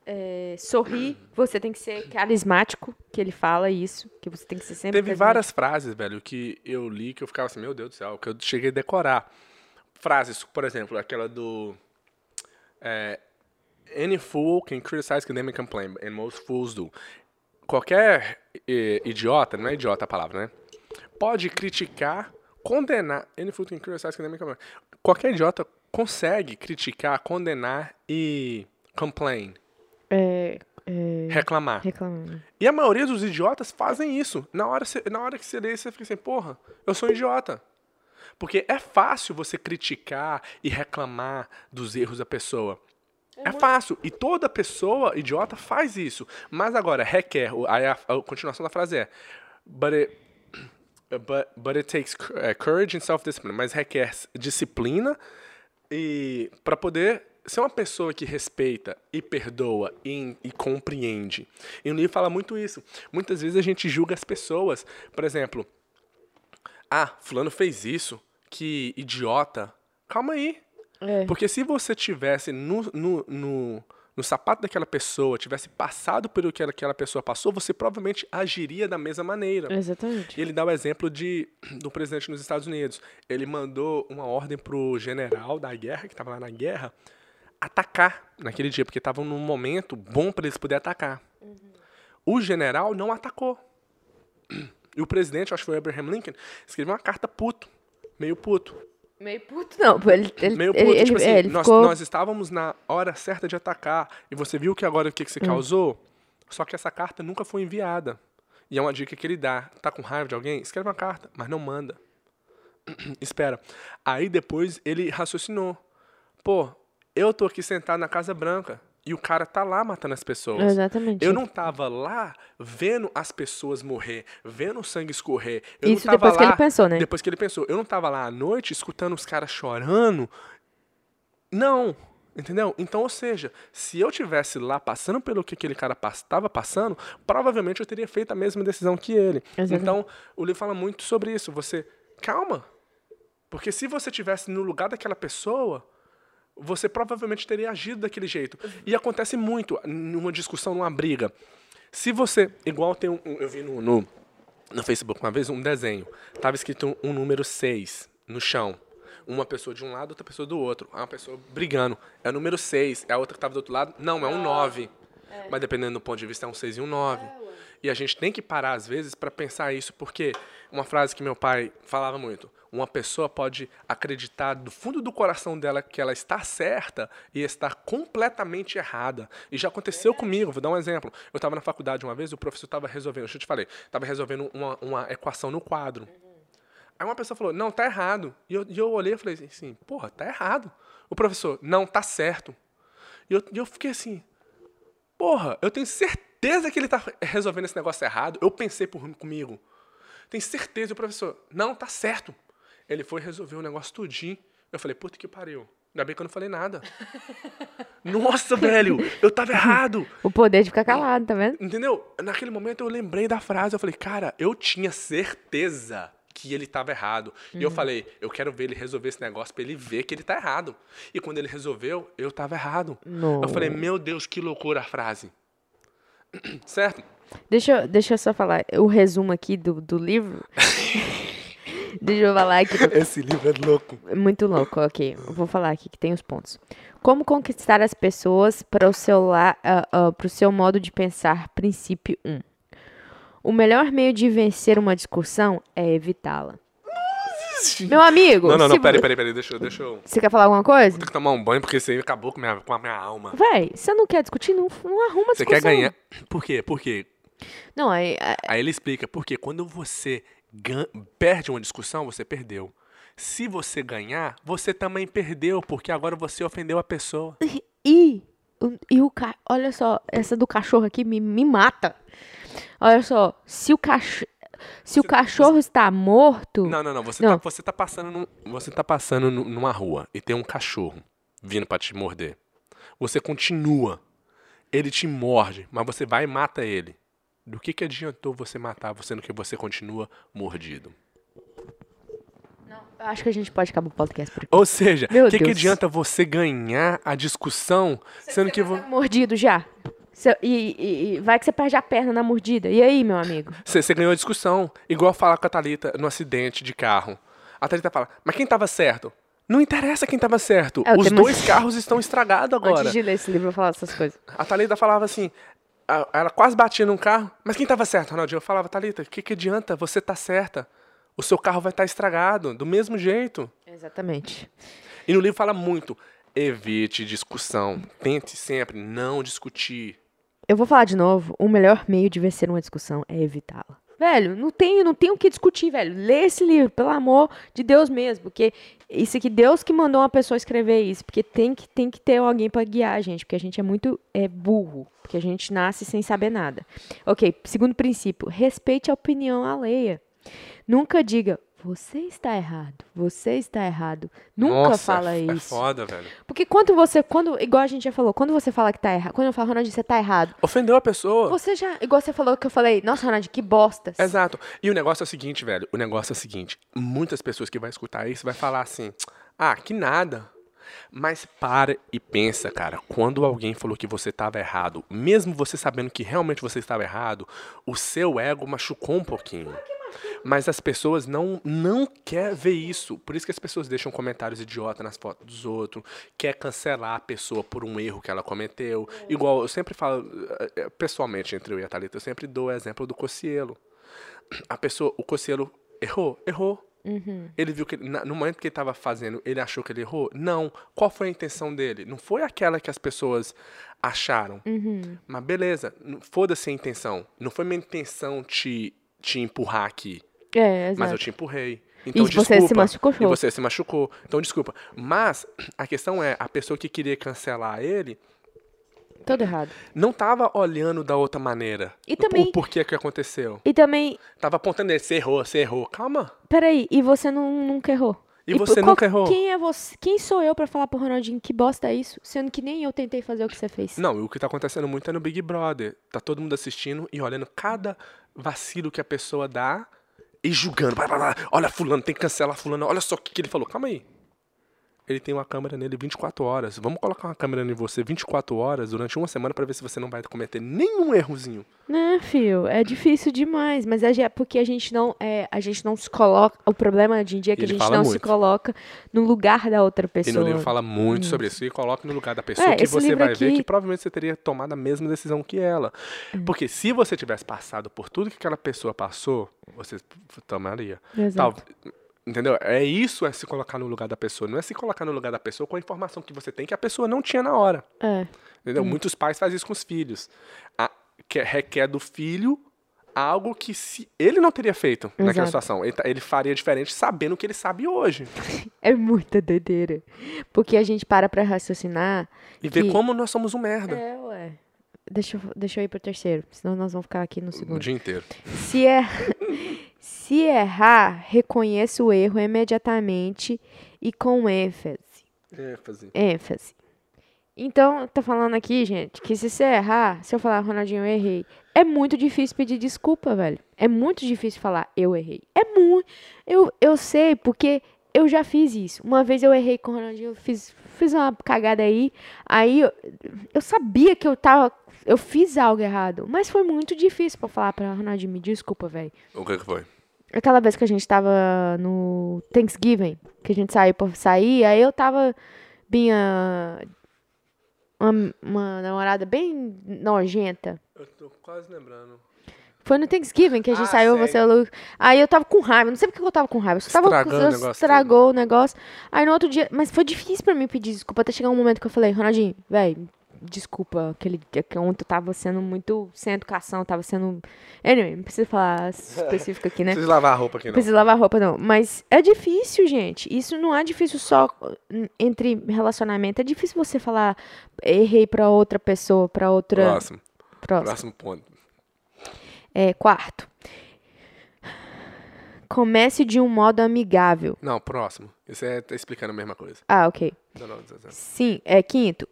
É, sorrir, você tem que ser carismático, que ele fala isso, que você tem que ser sempre Teve várias frases, velho, que eu li que eu ficava assim, meu Deus do céu, que eu cheguei a decorar. Frases, por exemplo, aquela do. é, Any fool can criticize, condemn and complain, and most fools do. Qualquer eh, idiota, não é idiota a palavra, né? Pode criticar, condenar. Any fool can criticize, condemn complain. Qualquer idiota consegue criticar, condenar e complain, É, é, reclamar. reclamando. E a maioria dos idiotas fazem isso. Na hora, na hora que você lê, você fica assim, porra, eu sou um idiota. Porque é fácil você criticar e reclamar dos erros da pessoa. É fácil. E toda pessoa idiota faz isso. Mas agora, requer. Aí a, a continuação da frase é. But it, but, but it takes eh, courage and self-discipline. Mas requer disciplina e para poder ser uma pessoa que respeita e perdoa e, e compreende. E o livro fala muito isso. Muitas vezes a gente julga as pessoas. Por exemplo, ah, fulano fez isso, que idiota. Calma aí. É. Porque se você tivesse no, no, no, no sapato daquela pessoa, tivesse passado pelo que aquela pessoa passou, você provavelmente agiria da mesma maneira. Exatamente. E ele dá o exemplo de, do presidente nos Estados Unidos. Ele mandou uma ordem pro general da guerra, que estava lá na guerra, atacar naquele dia, porque estava num momento bom para eles poderem atacar. O general não atacou. E o presidente, acho que foi o Abraham Lincoln, escreveu uma carta puto, meio puto. Meio puto, não. Ele, ele, Meio puto, ele, tipo assim, é, nós, ficou... nós estávamos na hora certa de atacar, e você viu que agora o que, que Hum. você causou? Só que essa carta nunca foi enviada. E é uma dica que ele dá. Tá com raiva de alguém? Escreve uma carta, mas não manda. Espera. Aí depois ele raciocinou. Pô, eu tô aqui sentado na Casa Branca, e o cara tá lá matando as pessoas. Exatamente. Eu não tava lá vendo as pessoas morrer, vendo o sangue escorrer. Eu Isso depois que lá, ele pensou, né? Depois que ele pensou. Eu não tava lá à noite escutando os caras chorando. Não. Entendeu? Então, ou seja, se eu tivesse lá passando pelo que aquele cara estava passando, provavelmente eu teria feito a mesma decisão que ele. Exatamente. Então, o livro fala muito sobre isso. Você, calma. Porque se você tivesse no lugar daquela pessoa, você provavelmente teria agido daquele jeito. E acontece muito numa discussão, numa briga. Se você, igual tem um, eu vi no, no, no Facebook uma vez um desenho, tava escrito um, um número 6 no chão. Uma pessoa de um lado, outra pessoa do outro. Uma pessoa brigando. É o número 6. É a outra que tava do outro lado. Não, é um 9. Mas dependendo do ponto de vista, é um 6 e um 9. E a gente tem que parar, às vezes, para pensar isso, porque uma frase que meu pai falava muito: uma pessoa pode acreditar do fundo do coração dela que ela está certa e estar completamente errada. E já aconteceu comigo, vou dar um exemplo. Eu estava na faculdade uma vez, o professor estava resolvendo, eu te falei, estava resolvendo uma, uma equação no quadro. Aí uma pessoa falou, não, tá errado. E eu, e eu olhei e falei assim, porra, tá errado. O professor, não, tá certo. E eu, e eu fiquei assim, porra, eu tenho certeza que ele tá resolvendo esse negócio errado. Eu pensei por comigo. Tenho certeza. O professor, não, tá certo. Ele foi resolver o negócio tudinho. Eu falei, puta que pariu. Ainda bem que eu não falei nada. Nossa, velho, eu tava errado. O poder de ficar calado, tá vendo? Entendeu? Naquele momento eu lembrei da frase, eu falei, cara, eu tinha certeza que ele tava errado. E eu falei, eu quero ver ele resolver esse negócio pra ele ver que ele tá errado. E quando ele resolveu, eu tava errado. Não. Eu falei, meu Deus, que loucura a frase. certo? Deixa, eu- deixa eu só falar o resumo aqui do, do livro. deixa eu falar aqui. Esse livro é louco. É Muito louco, ok. Eu vou falar aqui que tem os pontos. Como conquistar as pessoas para o seu, la, ah, ah, pro seu modo de pensar, princípio 1. O melhor meio de vencer uma discussão é evitá-la. Meu amigo, Não, não, se não, peraí, peraí, peraí, deixa, eu- deixa eu... você quer falar alguma coisa? Vou ter que tomar um banho porque isso aí acabou com, minha, com a minha alma. Véi, você não quer discutir? Não, não arruma Você discussão. quer ganhar. Por quê? Porque Não, aí, aí- Aí ele explica, porque quando você perde uma discussão, você perdeu. Se você ganhar, você também perdeu, porque agora você ofendeu a pessoa. E, e o ca... olha só, essa do cachorro aqui me, me mata. Olha só, se o cachorro. Se o cachorro está morto. Não, não, não. Você, Não. Tá, você tá passando, num- você tá passando nu- numa rua e tem um cachorro vindo pra te morder. Você continua. Ele te morde, mas você vai e mata ele. Do que, que adiantou você matar, sendo que você continua mordido? Eu acho que a gente pode acabar o podcast por aqui. Ou seja, o que, que adianta você ganhar a discussão, sendo que vo- Tá mordido já. E, e- e vai que você perde a perna na mordida. E aí, meu amigo? Você, você ganhou a discussão. Igual falar com a Thalita no acidente de carro. A Thalita fala, mas quem tava certo? Não interessa quem tava certo. É, Os dois carros estão estragados agora. Antes de ler esse livro, eu falar essas coisas. A Thalita falava assim, ela quase batia num carro, mas quem tava certo, Ronaldinho? Eu falava, Thalita, o que, que adianta? Você tá certa. O seu carro vai estar estragado, do mesmo jeito. Exatamente. E no livro fala muito, evite discussão. Tente sempre não discutir. Eu vou falar de novo. O melhor meio de vencer uma discussão é evitá-la. Velho, não tem, não tem o que discutir, velho. Lê esse livro, pelo amor de Deus mesmo. Porque isso aqui, Deus que mandou uma pessoa escrever isso. Porque tem que, tem que ter alguém pra guiar a gente. Porque a gente é muito é, burro. Porque a gente nasce sem saber nada. Ok, segundo princípio. Respeite a opinião alheia. Nunca diga, você está errado, você está errado. Nunca Nossa, fala é, isso. É foda, velho. Porque quando você, quando, igual a gente já falou, quando você fala que tá errado, quando eu falo, Ronaldinho, você tá errado, Ofendeu a pessoa. você já, igual você falou que eu falei, nossa, Ronaldinho, que bosta. Exato. E o negócio é o seguinte, velho. O negócio é o seguinte. Muitas pessoas que vão escutar isso vai falar assim: ah, que nada. Mas para e pensa, cara. Quando alguém falou que você estava errado, mesmo você sabendo que realmente você estava errado, o seu ego machucou um pouquinho. Mas as pessoas não não quer ver isso. Por isso que as pessoas deixam comentários idiota nas fotos dos outros, quer cancelar a pessoa por um erro que ela cometeu. Igual eu sempre falo, eh, eh, pessoalmente entre eu e a Thalita, eu sempre dou o exemplo do Cocielo a pessoa, o Cossielo errou, errou. Ele viu que ele- no momento que ele estava fazendo, ele achou que ele errou? Não. Qual foi a intenção dele? Não foi aquela que as pessoas acharam. Mas beleza, foda-se a intenção. Não foi minha intenção te, te empurrar aqui, É, mas eu exato. te empurrei. Então, E você se desculpa. machucou, E você se machucou. Então, desculpa. Mas a questão é, a pessoa que queria cancelar ele Todo errado. não tava olhando da outra maneira. E também- O porquê que aconteceu. E também, Tava apontando ele, você errou, você errou. Calma. peraí, e você não, nunca errou? E por- você qual- nunca errou? Quem é você? Quem sou eu pra falar pro Ronaldinho que bosta é isso? Sendo que nem eu tentei fazer o que você fez. Não, e o que tá acontecendo muito é no Big Brother. Tá todo mundo assistindo e olhando cada vacilo que a pessoa dá e julgando. Blá, blá. Olha, fulano, tem que cancelar fulano. Olha só o que, que ele falou. Calma aí. Ele tem uma câmera nele 24 horas. Vamos colocar uma câmera em você 24 horas durante uma semana pra ver se você não vai cometer nenhum errozinho. Né, filho? É difícil demais, mas é porque a gente não é, a gente não se coloca. O problema de em dia é que Ele a gente não se muito. coloca no lugar da outra E pessoa. no livro fala muito sobre isso. E coloca no lugar da pessoa É, que você vai ver aqui- que provavelmente você teria tomado a mesma decisão que ela. Hum. Porque se você tivesse passado por tudo que aquela pessoa passou, você tomaria. Exato. Entendeu? É isso é se colocar no lugar da pessoa. Não é se colocar no lugar da pessoa com a informação que você tem que a pessoa não tinha na hora. É. Entendeu? Muitos pais fazem isso com os filhos. A, que requer do filho algo que se ele não teria feito naquela Exato. situação. Ele, tá- ele faria diferente sabendo o que ele sabe hoje. É muita doideira. Porque a gente para pra raciocinar. E ver como nós somos um merda. É, ué. Deixa, eu- deixa eu ir pro terceiro, senão nós vamos ficar aqui no O segundo. dia inteiro. Se, er... Se errar, reconheça o erro imediatamente e com ênfase. ênfase. ênfase. Então, tá falando aqui, gente, que se você errar, se eu falar, Ronaldinho, eu errei, é muito difícil pedir desculpa, velho. É muito difícil falar, eu errei. É muito. Eu, eu sei, porque eu já fiz isso. Uma vez eu errei com o Ronaldinho, eu fiz, fiz uma cagada aí. Aí eu, eu sabia que eu tava. Eu fiz algo errado. Mas foi muito difícil pra falar pra Ronaldinho, me desculpa, velho. O que que foi? Aquela vez que a gente tava no Thanksgiving, que a gente saiu pra sair, aí eu tava bem ah, uma, uma namorada bem nojenta. Eu tô quase lembrando. Foi no Thanksgiving que a gente Ah, saiu, sei. você o Lu. Aí eu tava com raiva, não sei porque eu tava com raiva. Eu tava Estragando o eu negócio estragou o negócio. Aí no outro dia, mas foi difícil pra mim pedir desculpa até chegar um momento que eu falei, Ronaldinho, velho, desculpa, aquele dia que ontem eu tava sendo muito sem educação, tava sendo. Anyway, não precisa falar específico aqui, né? Precisa lavar a roupa aqui, não. Precisa lavar roupa, não. Mas é difícil, gente. Isso não é difícil só entre relacionamento. É difícil você falar, errei pra outra pessoa, pra outra. Próximo. Próximo. Próximo ponto. É, quarto. Comece de um modo amigável. Não, próximo. Isso é tá explicando a mesma coisa. Ah, ok. Não, não, não, não. Sim, é quinto.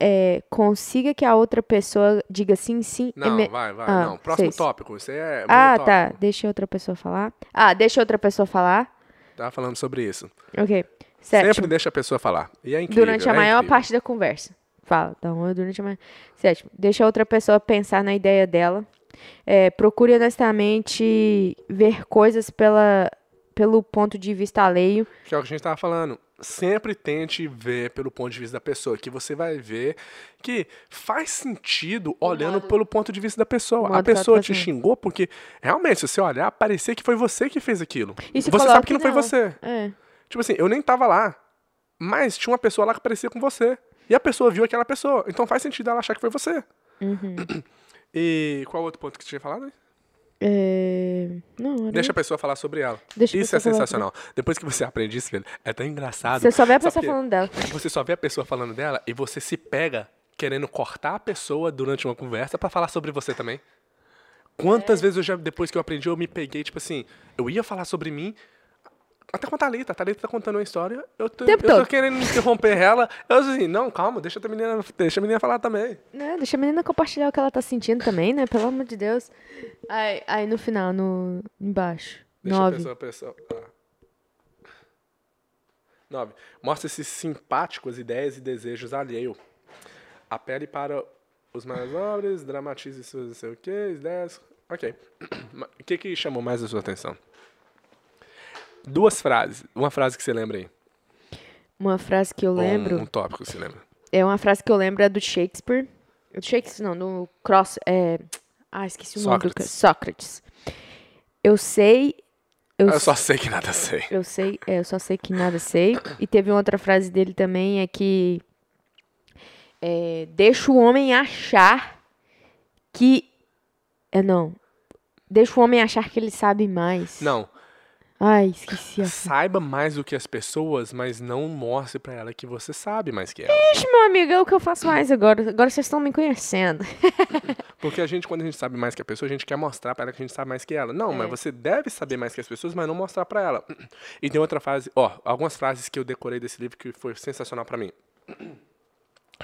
É, consiga que a outra pessoa diga sim, sim. Não, eme- vai, vai. Ah, não. Próximo seis. tópico. Aí é. Ah, monotópico. tá. Deixa outra pessoa falar. Ah, deixa outra pessoa falar. Tava falando sobre isso. Ok. Sétimo. Sempre deixa a pessoa falar. E é incrível. durante a é maior incrível. parte da conversa. Fala, então, durante a maior... Sétimo, deixa a outra pessoa pensar na ideia dela. É, procure honestamente ver coisas pela, pelo ponto de vista alheio. Que é o que a gente tava falando. Sempre tente ver pelo ponto de vista da pessoa, que você vai ver que faz sentido olhando modo- pelo ponto de vista da pessoa. A pessoa te xingou porque, realmente, se você olhar, parecia que foi você que fez aquilo. E você sabe que não foi nela. você. É. Tipo assim, eu nem tava lá, mas tinha uma pessoa lá que parecia com você. E a pessoa viu aquela pessoa. Então faz sentido ela achar que foi você. Uhum. E qual outro ponto que você tinha falado? É, Não, era... Deixa a pessoa falar sobre ela. Deixa isso é sensacional. Depois que você aprende isso, velho, é tão engraçado. Você só vê a pessoa falando dela. Você só vê a pessoa falando dela e você se pega querendo cortar a pessoa durante uma conversa pra falar sobre você também. Quantas É. vezes eu já, depois que eu aprendi, eu me peguei, tipo assim, eu ia falar sobre mim, até com a Thalita, a Thalita tá contando uma história, eu tô, eu tô querendo interromper ela, eu assim, não, calma, deixa a menina, deixa a menina falar também. Né, deixa a menina compartilhar o que ela tá sentindo também, né? Pelo amor de Deus. Aí, aí no final, no embaixo. Deixa Nove. a pessoa, a pessoa. ah. Nove. Mostra-se simpático às ideias e desejos alheio. Apele para os mais nobres, dramatize suas não sei o que, ideias. Ok. O que, que chamou mais a sua atenção? Duas frases. Uma frase que você lembra aí. Uma frase que eu lembro. Um, um tópico que você lembra. É uma frase que eu lembro é do Shakespeare. Do Shakespeare, não, do Cross. É... Ah, esqueci o nome do Sócrates. Sócrates. Eu sei. Eu, Eu só sei que nada sei. eu sei, é, eu só sei que nada sei. E teve uma outra frase dele também, é que. É, deixa o homem achar que. É, não. Deixa o homem achar que ele sabe mais. Não. Ai, esqueci a Saiba mais do que as pessoas, mas não mostre pra ela que você sabe mais que ela. Ixi, meu amigo, é o que eu faço mais agora. Agora vocês estão me conhecendo. Porque a gente, quando a gente sabe mais que a pessoa, a gente quer mostrar pra ela que a gente sabe mais que ela. Não, É. mas você deve saber mais que as pessoas, mas não mostrar pra ela. E tem outra frase, ó, algumas frases que eu decorei desse livro que foi sensacional pra mim.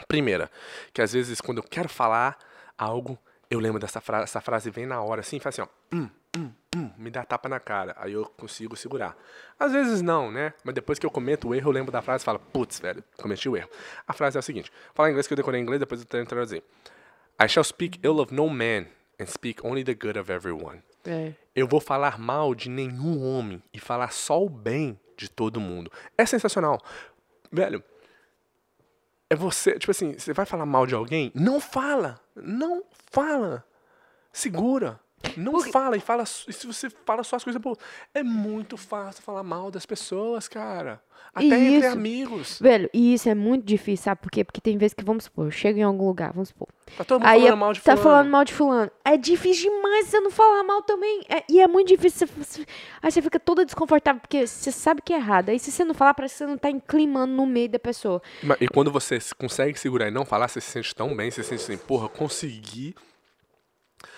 Primeira, que às vezes quando eu quero falar algo, eu lembro dessa frase, essa frase vem na hora, assim, faz assim, ó, hum, hum, hum, me dá tapa na cara, aí eu consigo segurar. Às vezes não, né? Mas depois que eu cometo o erro, eu lembro da frase e falo, putz, velho, cometi o erro. A frase é a seguinte, falar em inglês que eu decorei em inglês, depois eu tento traduzir. I shall speak ill of no man and speak only the good of everyone. É. Eu vou falar mal de nenhum homem e falar só o bem de todo mundo. É sensacional. Velho, é você, tipo assim, você vai falar mal de alguém? Não fala. Não fala. Segura. Não fala e fala. E se você fala só as coisas boas. É muito fácil falar mal das pessoas, cara. Até E entre isso- amigos. Velho, e isso é muito difícil, sabe por quê? Porque tem vezes que, vamos supor, eu chego em algum lugar, vamos supor. Tá todo mundo Aí falando é- mal de tá fulano. falando mal de fulano. É difícil demais você não falar mal também. É- e é muito difícil. Você, você- aí você fica toda desconfortável, porque você sabe que é errado. Aí se você não falar, parece que você não tá inclimando no meio da pessoa. E quando você se- consegue segurar e não falar, você se sente tão bem, você se sente assim, porra, consegui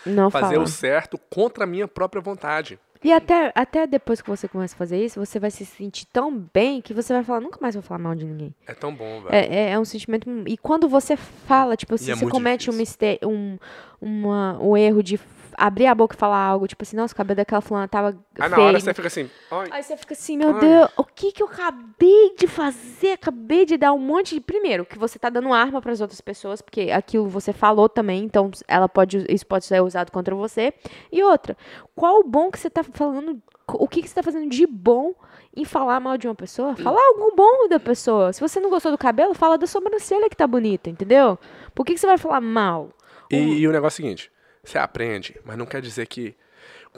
Não fazer o certo contra a minha própria vontade. E até, até depois que você começa a fazer isso, você vai se sentir tão bem que você vai falar, nunca mais vou falar mal de ninguém. É tão bom, velho. É, é, é um sentimento. E quando você fala, tipo, se é você comete um, difícil. um, uma, um erro de abrir a boca e falar algo, tipo assim, nossa, o cabelo daquela fulana tava Aí na feio. hora você fica assim, ai, Aí você fica assim, meu Ai. Deus, o que que eu acabei de fazer? Acabei de dar um monte de. Primeiro, que você tá dando arma para as outras pessoas, porque aquilo você falou também, então ela pode, isso pode ser usado contra você. E outra, qual o bom que você tá falando? O que que você tá fazendo de bom em falar mal de uma pessoa? Fala algo bom da pessoa. Se você não gostou do cabelo, fala da sobrancelha que tá bonita, entendeu? Por que que você vai falar mal? E, e o negócio é o seguinte, você aprende, mas não quer dizer que.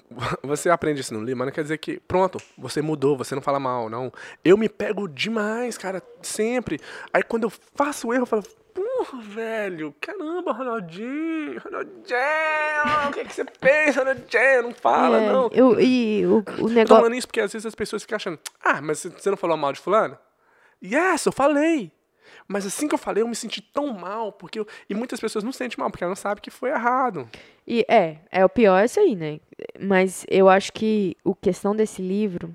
Você aprende isso no livro, mas não quer dizer que, pronto, você mudou, você não fala mal, não. Eu me pego demais, cara, sempre. Aí quando eu faço o erro, eu falo, porra, velho, caramba, Ronaldinho, Ronaldinho, o que, que você fez, Ronaldinho? Não fala, É, não. eu, e o, o Tô negócio. falando isso porque às vezes as pessoas ficam achando, ah, mas você não falou mal de fulano? Yes, eu falei. Mas assim que eu falei, eu me senti tão mal, porque eu... E muitas pessoas não se sentem mal, porque elas não sabem que foi errado. E é, é o pior isso aí, né? Mas eu acho que o questão desse livro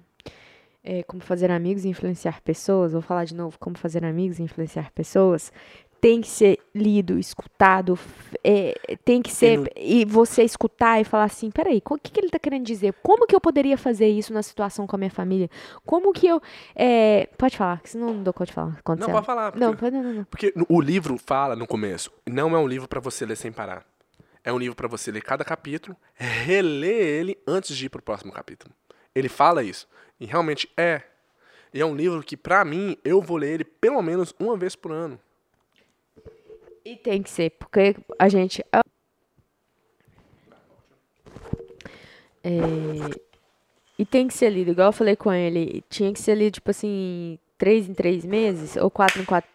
é como fazer amigos e influenciar pessoas, vou falar de novo, como fazer amigos e influenciar pessoas, tem que ser lido, escutado, é, tem que ser e você escutar e falar assim, peraí, o que, que ele tá querendo dizer? Como que eu poderia fazer isso na situação com a minha família? Como que eu é, pode falar, senão não dou conta de falar. Não, pode falar. Porque, Não, pode, não, não, porque o livro fala no começo, não é um livro pra você ler sem parar. É um livro pra você ler cada capítulo, reler ele antes de ir pro próximo capítulo. Ele fala isso. E realmente é. E é um livro que, pra mim, eu vou ler ele pelo menos uma vez por ano. E tem que ser, porque a gente. É, e tem que ser lido, igual eu falei com ele. Tinha que ser lido, tipo assim, três em três meses, ou quatro em quatro.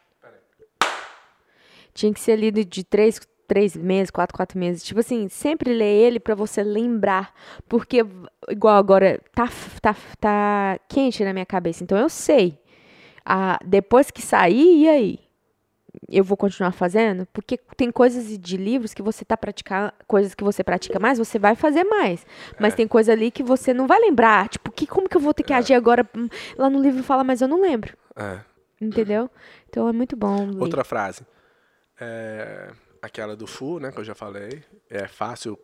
Tinha que ser lido de três, três meses, quatro, quatro meses. Tipo assim, sempre ler ele pra você lembrar. Porque, igual agora, tá, tá, tá quente na minha cabeça. Então eu sei. Ah, depois que sair, e aí? Eu vou continuar fazendo, porque tem coisas de livros que você tá praticando, coisas que você pratica mais, você vai fazer mais. Mas tem coisa ali que você não vai lembrar, tipo, que como que eu vou ter que agir agora? Hum, Lá no livro fala, mas eu não lembro, É. entendeu? Então é muito bom. ler. Outra frase. É, aquela do Fu, né, que eu já falei. É fácil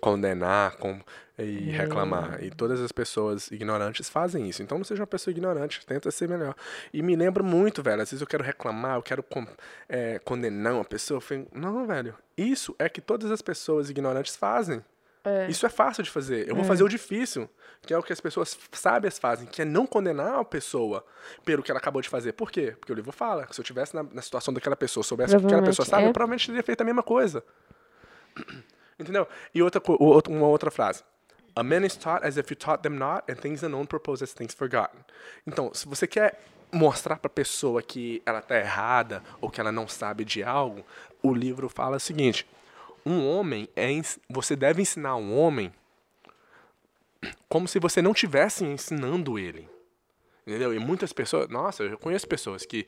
condenar com, e reclamar. E todas as pessoas ignorantes fazem isso. Então não seja uma pessoa ignorante, tenta ser melhor. E me lembra muito, velho. Às vezes eu quero reclamar, eu quero é, condenar uma pessoa. eu fico, Não, velho. Isso é que todas as pessoas ignorantes fazem. Isso é fácil de fazer. Eu vou fazer o difícil, que é o que as pessoas sábias fazem, que é não condenar a pessoa pelo que ela acabou de fazer. Por quê? Porque o livro fala que se eu tivesse na, na situação daquela pessoa, soubesse o que aquela pessoa sabe, é. eu provavelmente teria feito a mesma coisa. Entendeu? E outra, outra- uma outra frase. A man is taught as if you taught them not, and things unknown propose as things forgotten. Então, se você quer mostrar pra pessoa que ela tá errada ou que ela não sabe de algo, o livro fala o seguinte: um homem é você deve ensinar um homem como se você não estivesse ensinando ele. Entendeu? E muitas pessoas, nossa, eu conheço pessoas que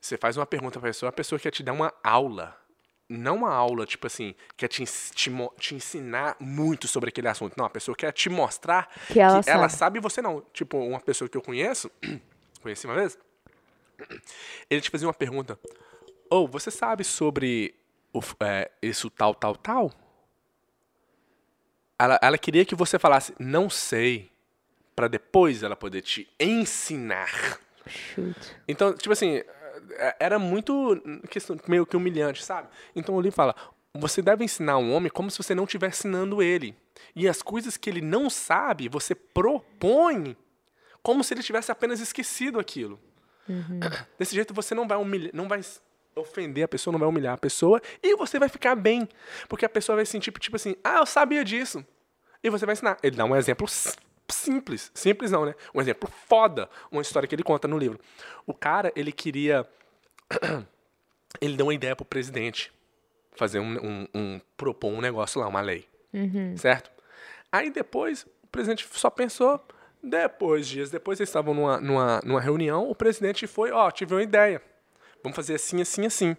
você faz uma pergunta pra pessoa, a pessoa quer te dar uma aula. Não uma aula, tipo assim, quer te, ens- te, mo- te ensinar muito sobre aquele assunto. Não, a pessoa quer te mostrar Que ela sabe. sabe e você não. Tipo, uma pessoa que eu conheço, conheci uma vez, ele te fazia uma pergunta. Ou, você sabe sobre o, é, isso tal, tal, tal? Ela, ela queria que você falasse, não sei, pra depois ela poder te ensinar. Chute. Então, tipo assim, é- era muito questão meio que humilhante, sabe? Então o livro fala: você deve ensinar um homem como se você não estivesse ensinando ele. E as coisas que ele não sabe, você propõe como se ele tivesse apenas esquecido aquilo. Desse jeito você não vai humilhar, não vai ofender a pessoa, não vai humilhar a pessoa e você vai ficar bem, porque a pessoa vai sentir tipo assim: "Ah, eu sabia disso". E você vai ensinar. Ele dá um exemplo simples, simples não, né? Um exemplo foda, uma história que ele conta no livro. O cara, ele queria ele deu uma ideia pro presidente fazer um, um, um- propor um negócio lá, uma lei, certo? Aí depois o presidente só pensou, depois dias depois eles estavam numa, numa, numa reunião, o presidente foi, ó, tive uma ideia, vamos fazer assim, assim, assim.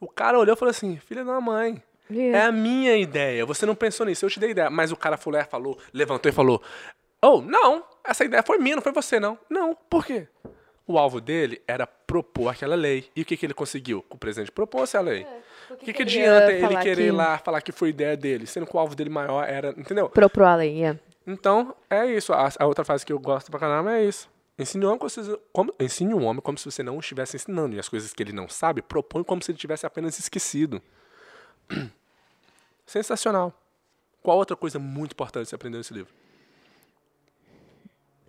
O cara olhou e falou assim, filha da mãe, É. é a minha ideia, você não pensou nisso, eu te dei ideia. Mas o cara lá e falou, levantou e falou, Oh, não, essa ideia foi minha, não foi você, não. Não, por quê? O alvo dele era propor aquela lei. E o que, que ele conseguiu? O presidente propôs a lei. O que, que, adianta ele querer ir lá falar que foi ideia dele, sendo que o alvo dele maior era, entendeu? Propor a lei, é. Então, é isso. A, a outra frase que eu gosto pra caramba é isso. Ensine um, homem como, ensine um homem como se você não estivesse ensinando. E as coisas que ele não sabe, propõe como se ele tivesse apenas esquecido. Sensacional. Qual outra coisa muito importante você aprendeu nesse livro?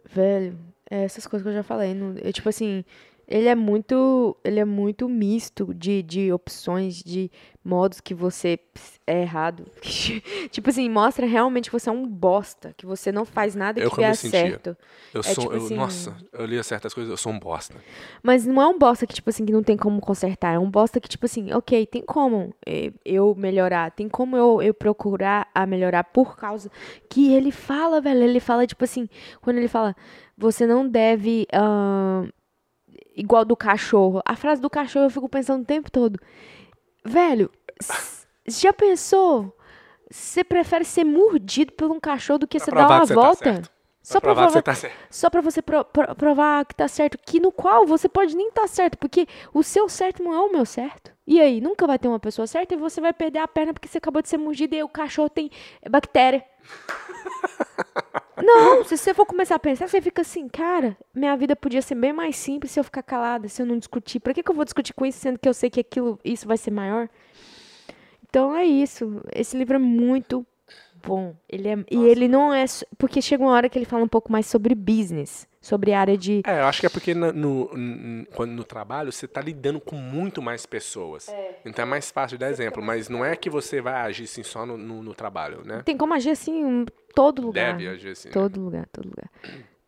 Velho, é essas coisas que eu já falei. Não, eu, tipo assim, ele é muito, ele é muito misto de, de opções, de modos que você é errado. tipo assim, mostra realmente que você é um bosta, que você não faz nada que como dê certo. Eu É sou, tipo eu- assim- nossa, eu lia certas coisas, eu sou um bosta. Mas não é um bosta que, tipo assim, que não tem como consertar. É um bosta que, tipo assim, ok, tem como eh, eu melhorar. Tem como eu, eu procurar a melhorar por causa que ele fala, velho. Ele fala, tipo assim, quando ele fala, você não deve. ahn, igual do cachorro. A frase do cachorro eu fico pensando o tempo todo. Velho, já pensou? Você prefere ser mordido por um cachorro do que Pra você dar uma tá volta? certo. Só pra provar provar tá só pra você pro- pro- provar que tá certo, que no qual você pode nem tá certo, porque o seu certo não é o meu certo. E aí, nunca vai ter uma pessoa certa e você vai perder a perna porque você acabou de ser mordido e o cachorro tem bactéria. Não, se você for começar a pensar, você fica assim, cara, minha vida podia ser bem mais simples se eu ficar calada, se eu não discutir. Pra que, que eu vou discutir com isso, sendo que eu sei que aquilo, isso vai ser maior? Então é isso. Esse livro é muito bom. Ele é, e ele não é. Porque chega uma hora que ele fala um pouco mais sobre business, sobre a área de. É, eu acho que é porque no, n- quando no trabalho você tá lidando com muito mais pessoas. Então é mais fácil dar exemplo, mas não é que você vai agir assim só no, no- no trabalho, né? Tem como agir assim em todo lugar. Deve agir assim. né? Todo lugar, todo lugar.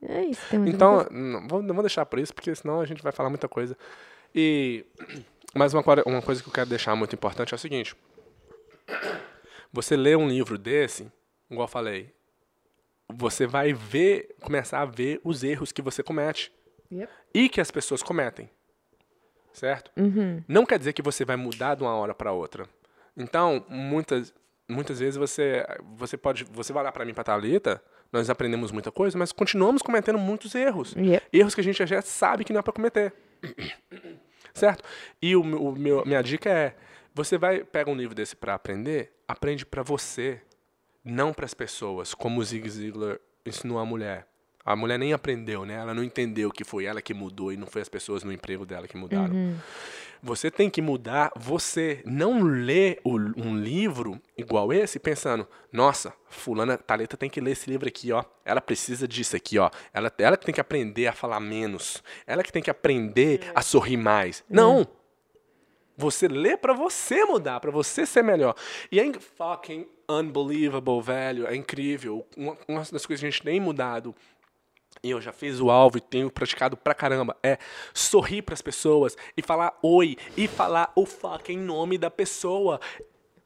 É isso. Tem Então, não vou, não vou deixar por isso, porque senão a gente vai falar muita coisa. E mas uma, uma coisa que eu quero deixar muito importante é o seguinte: você lê um livro desse, igual eu falei, você vai ver, começar a ver os erros que você comete Yep. e que as pessoas cometem, certo? Uhum. Não quer dizer que você vai mudar de uma hora para outra. Então, muitas muitas vezes você você pode você vai lá para mim para Talita, nós aprendemos muita coisa, mas continuamos cometendo muitos erros. Yep. Erros que a gente já sabe que não é para cometer. certo? E o, o meu minha dica é, você vai pega um livro desse para aprender, aprende para você, não para as pessoas, como o Zig Ziglar ensinou a mulher. A mulher nem aprendeu, né? Ela não entendeu que foi ela que mudou e não foi as pessoas no emprego dela que mudaram. Você tem que mudar você. Não o- um livro igual esse pensando, nossa, fulana Thalita tem que ler esse livro aqui, ó. Ela precisa disso aqui, ó. Ela, ela que tem que aprender a falar menos. Ela que tem que aprender a sorrir mais. Não! Você lê pra você mudar, pra você ser melhor. E é in- fucking unbelievable, velho. É incrível. Uma, uma das coisas que a gente tem mudado e eu já fiz o alvo e tenho praticado pra caramba, é sorrir pras pessoas e falar oi e falar o fucking nome da pessoa.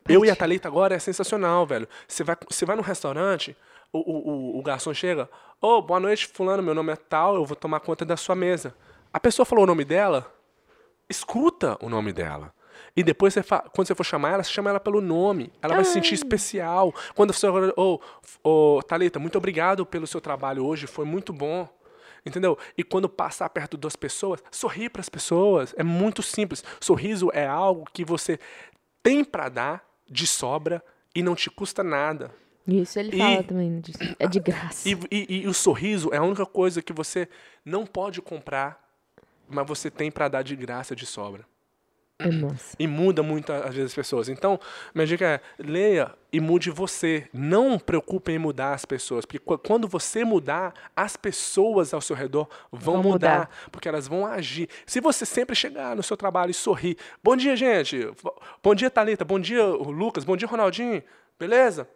Eu e a Thalita agora é sensacional, velho. Você vai, você vai no restaurante, o, o, o, o garçom chega, ô, boa noite, fulano, meu nome é tal, eu vou tomar conta da sua mesa. A pessoa falou o nome dela, escuta o nome dela. E depois, você fa- quando você for chamar ela, você chama ela pelo nome. Ela vai se sentir especial. Quando você agora, ô, ô, Thalita, muito obrigado pelo seu trabalho hoje, foi muito bom. Entendeu? E quando passar perto das pessoas, sorrir para as pessoas. É muito simples. Sorriso é algo que você tem para dar de sobra e não te custa nada. Isso ele E- fala também. disso. É de graça. E, e- e o sorriso é a única coisa que você não pode comprar, mas você tem para dar de graça de sobra. É massa. E muda muito, às vezes, as pessoas. Então, minha dica é, leia e mude você. Não preocupe em mudar as pessoas. Porque qu- quando você mudar, as pessoas ao seu redor vão, Vão mudar, mudar. Porque elas vão agir. Se você sempre chegar no seu trabalho e sorrir. Bom dia, gente. Bom dia, Thalita. Bom dia, Lucas. Bom dia, Ronaldinho. Beleza?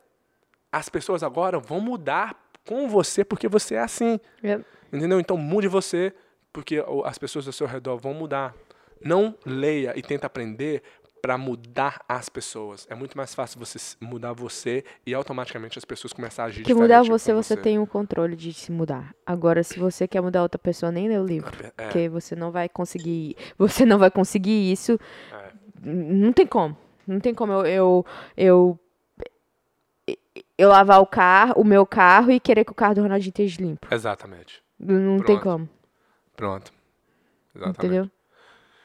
As pessoas agora vão mudar com você porque você é assim. Yep. Entendeu? Então mude você, porque as pessoas ao seu redor vão mudar. Não leia e tenta aprender para mudar as pessoas. É muito mais fácil você mudar você e automaticamente as pessoas começarem a agir Porque mudar você, você tem o controle de se mudar. Agora, se você quer mudar outra pessoa, nem lê o livro. É. Porque você não vai conseguir. Você não vai conseguir isso. É. Não tem como. Não tem como eu. eu, eu eu lavar o carro, o meu carro e querer que o carro do Ronaldinho esteja limpo. Exatamente. Não tem Pronto. como, Pronto. Exatamente. entendeu?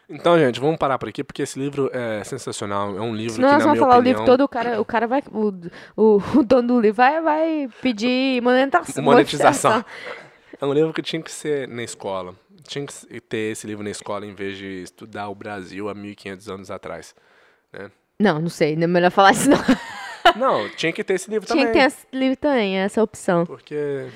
Então, gente, vamos parar por aqui, porque esse livro é sensacional. É um livro Senão que, nós na vamos minha falar opinião... o livro todo, o cara, o cara vai. O, o, o dono do livro vai, vai pedir monetização. Monetização. É um livro que tinha que ser na escola. Tinha que ter esse livro na escola em vez de estudar o Brasil há 1500 anos atrás. né? Não, não sei, não é melhor falar isso não. Não, tinha que ter esse livro Tinha também. que ter esse livro também, essa opção. Porque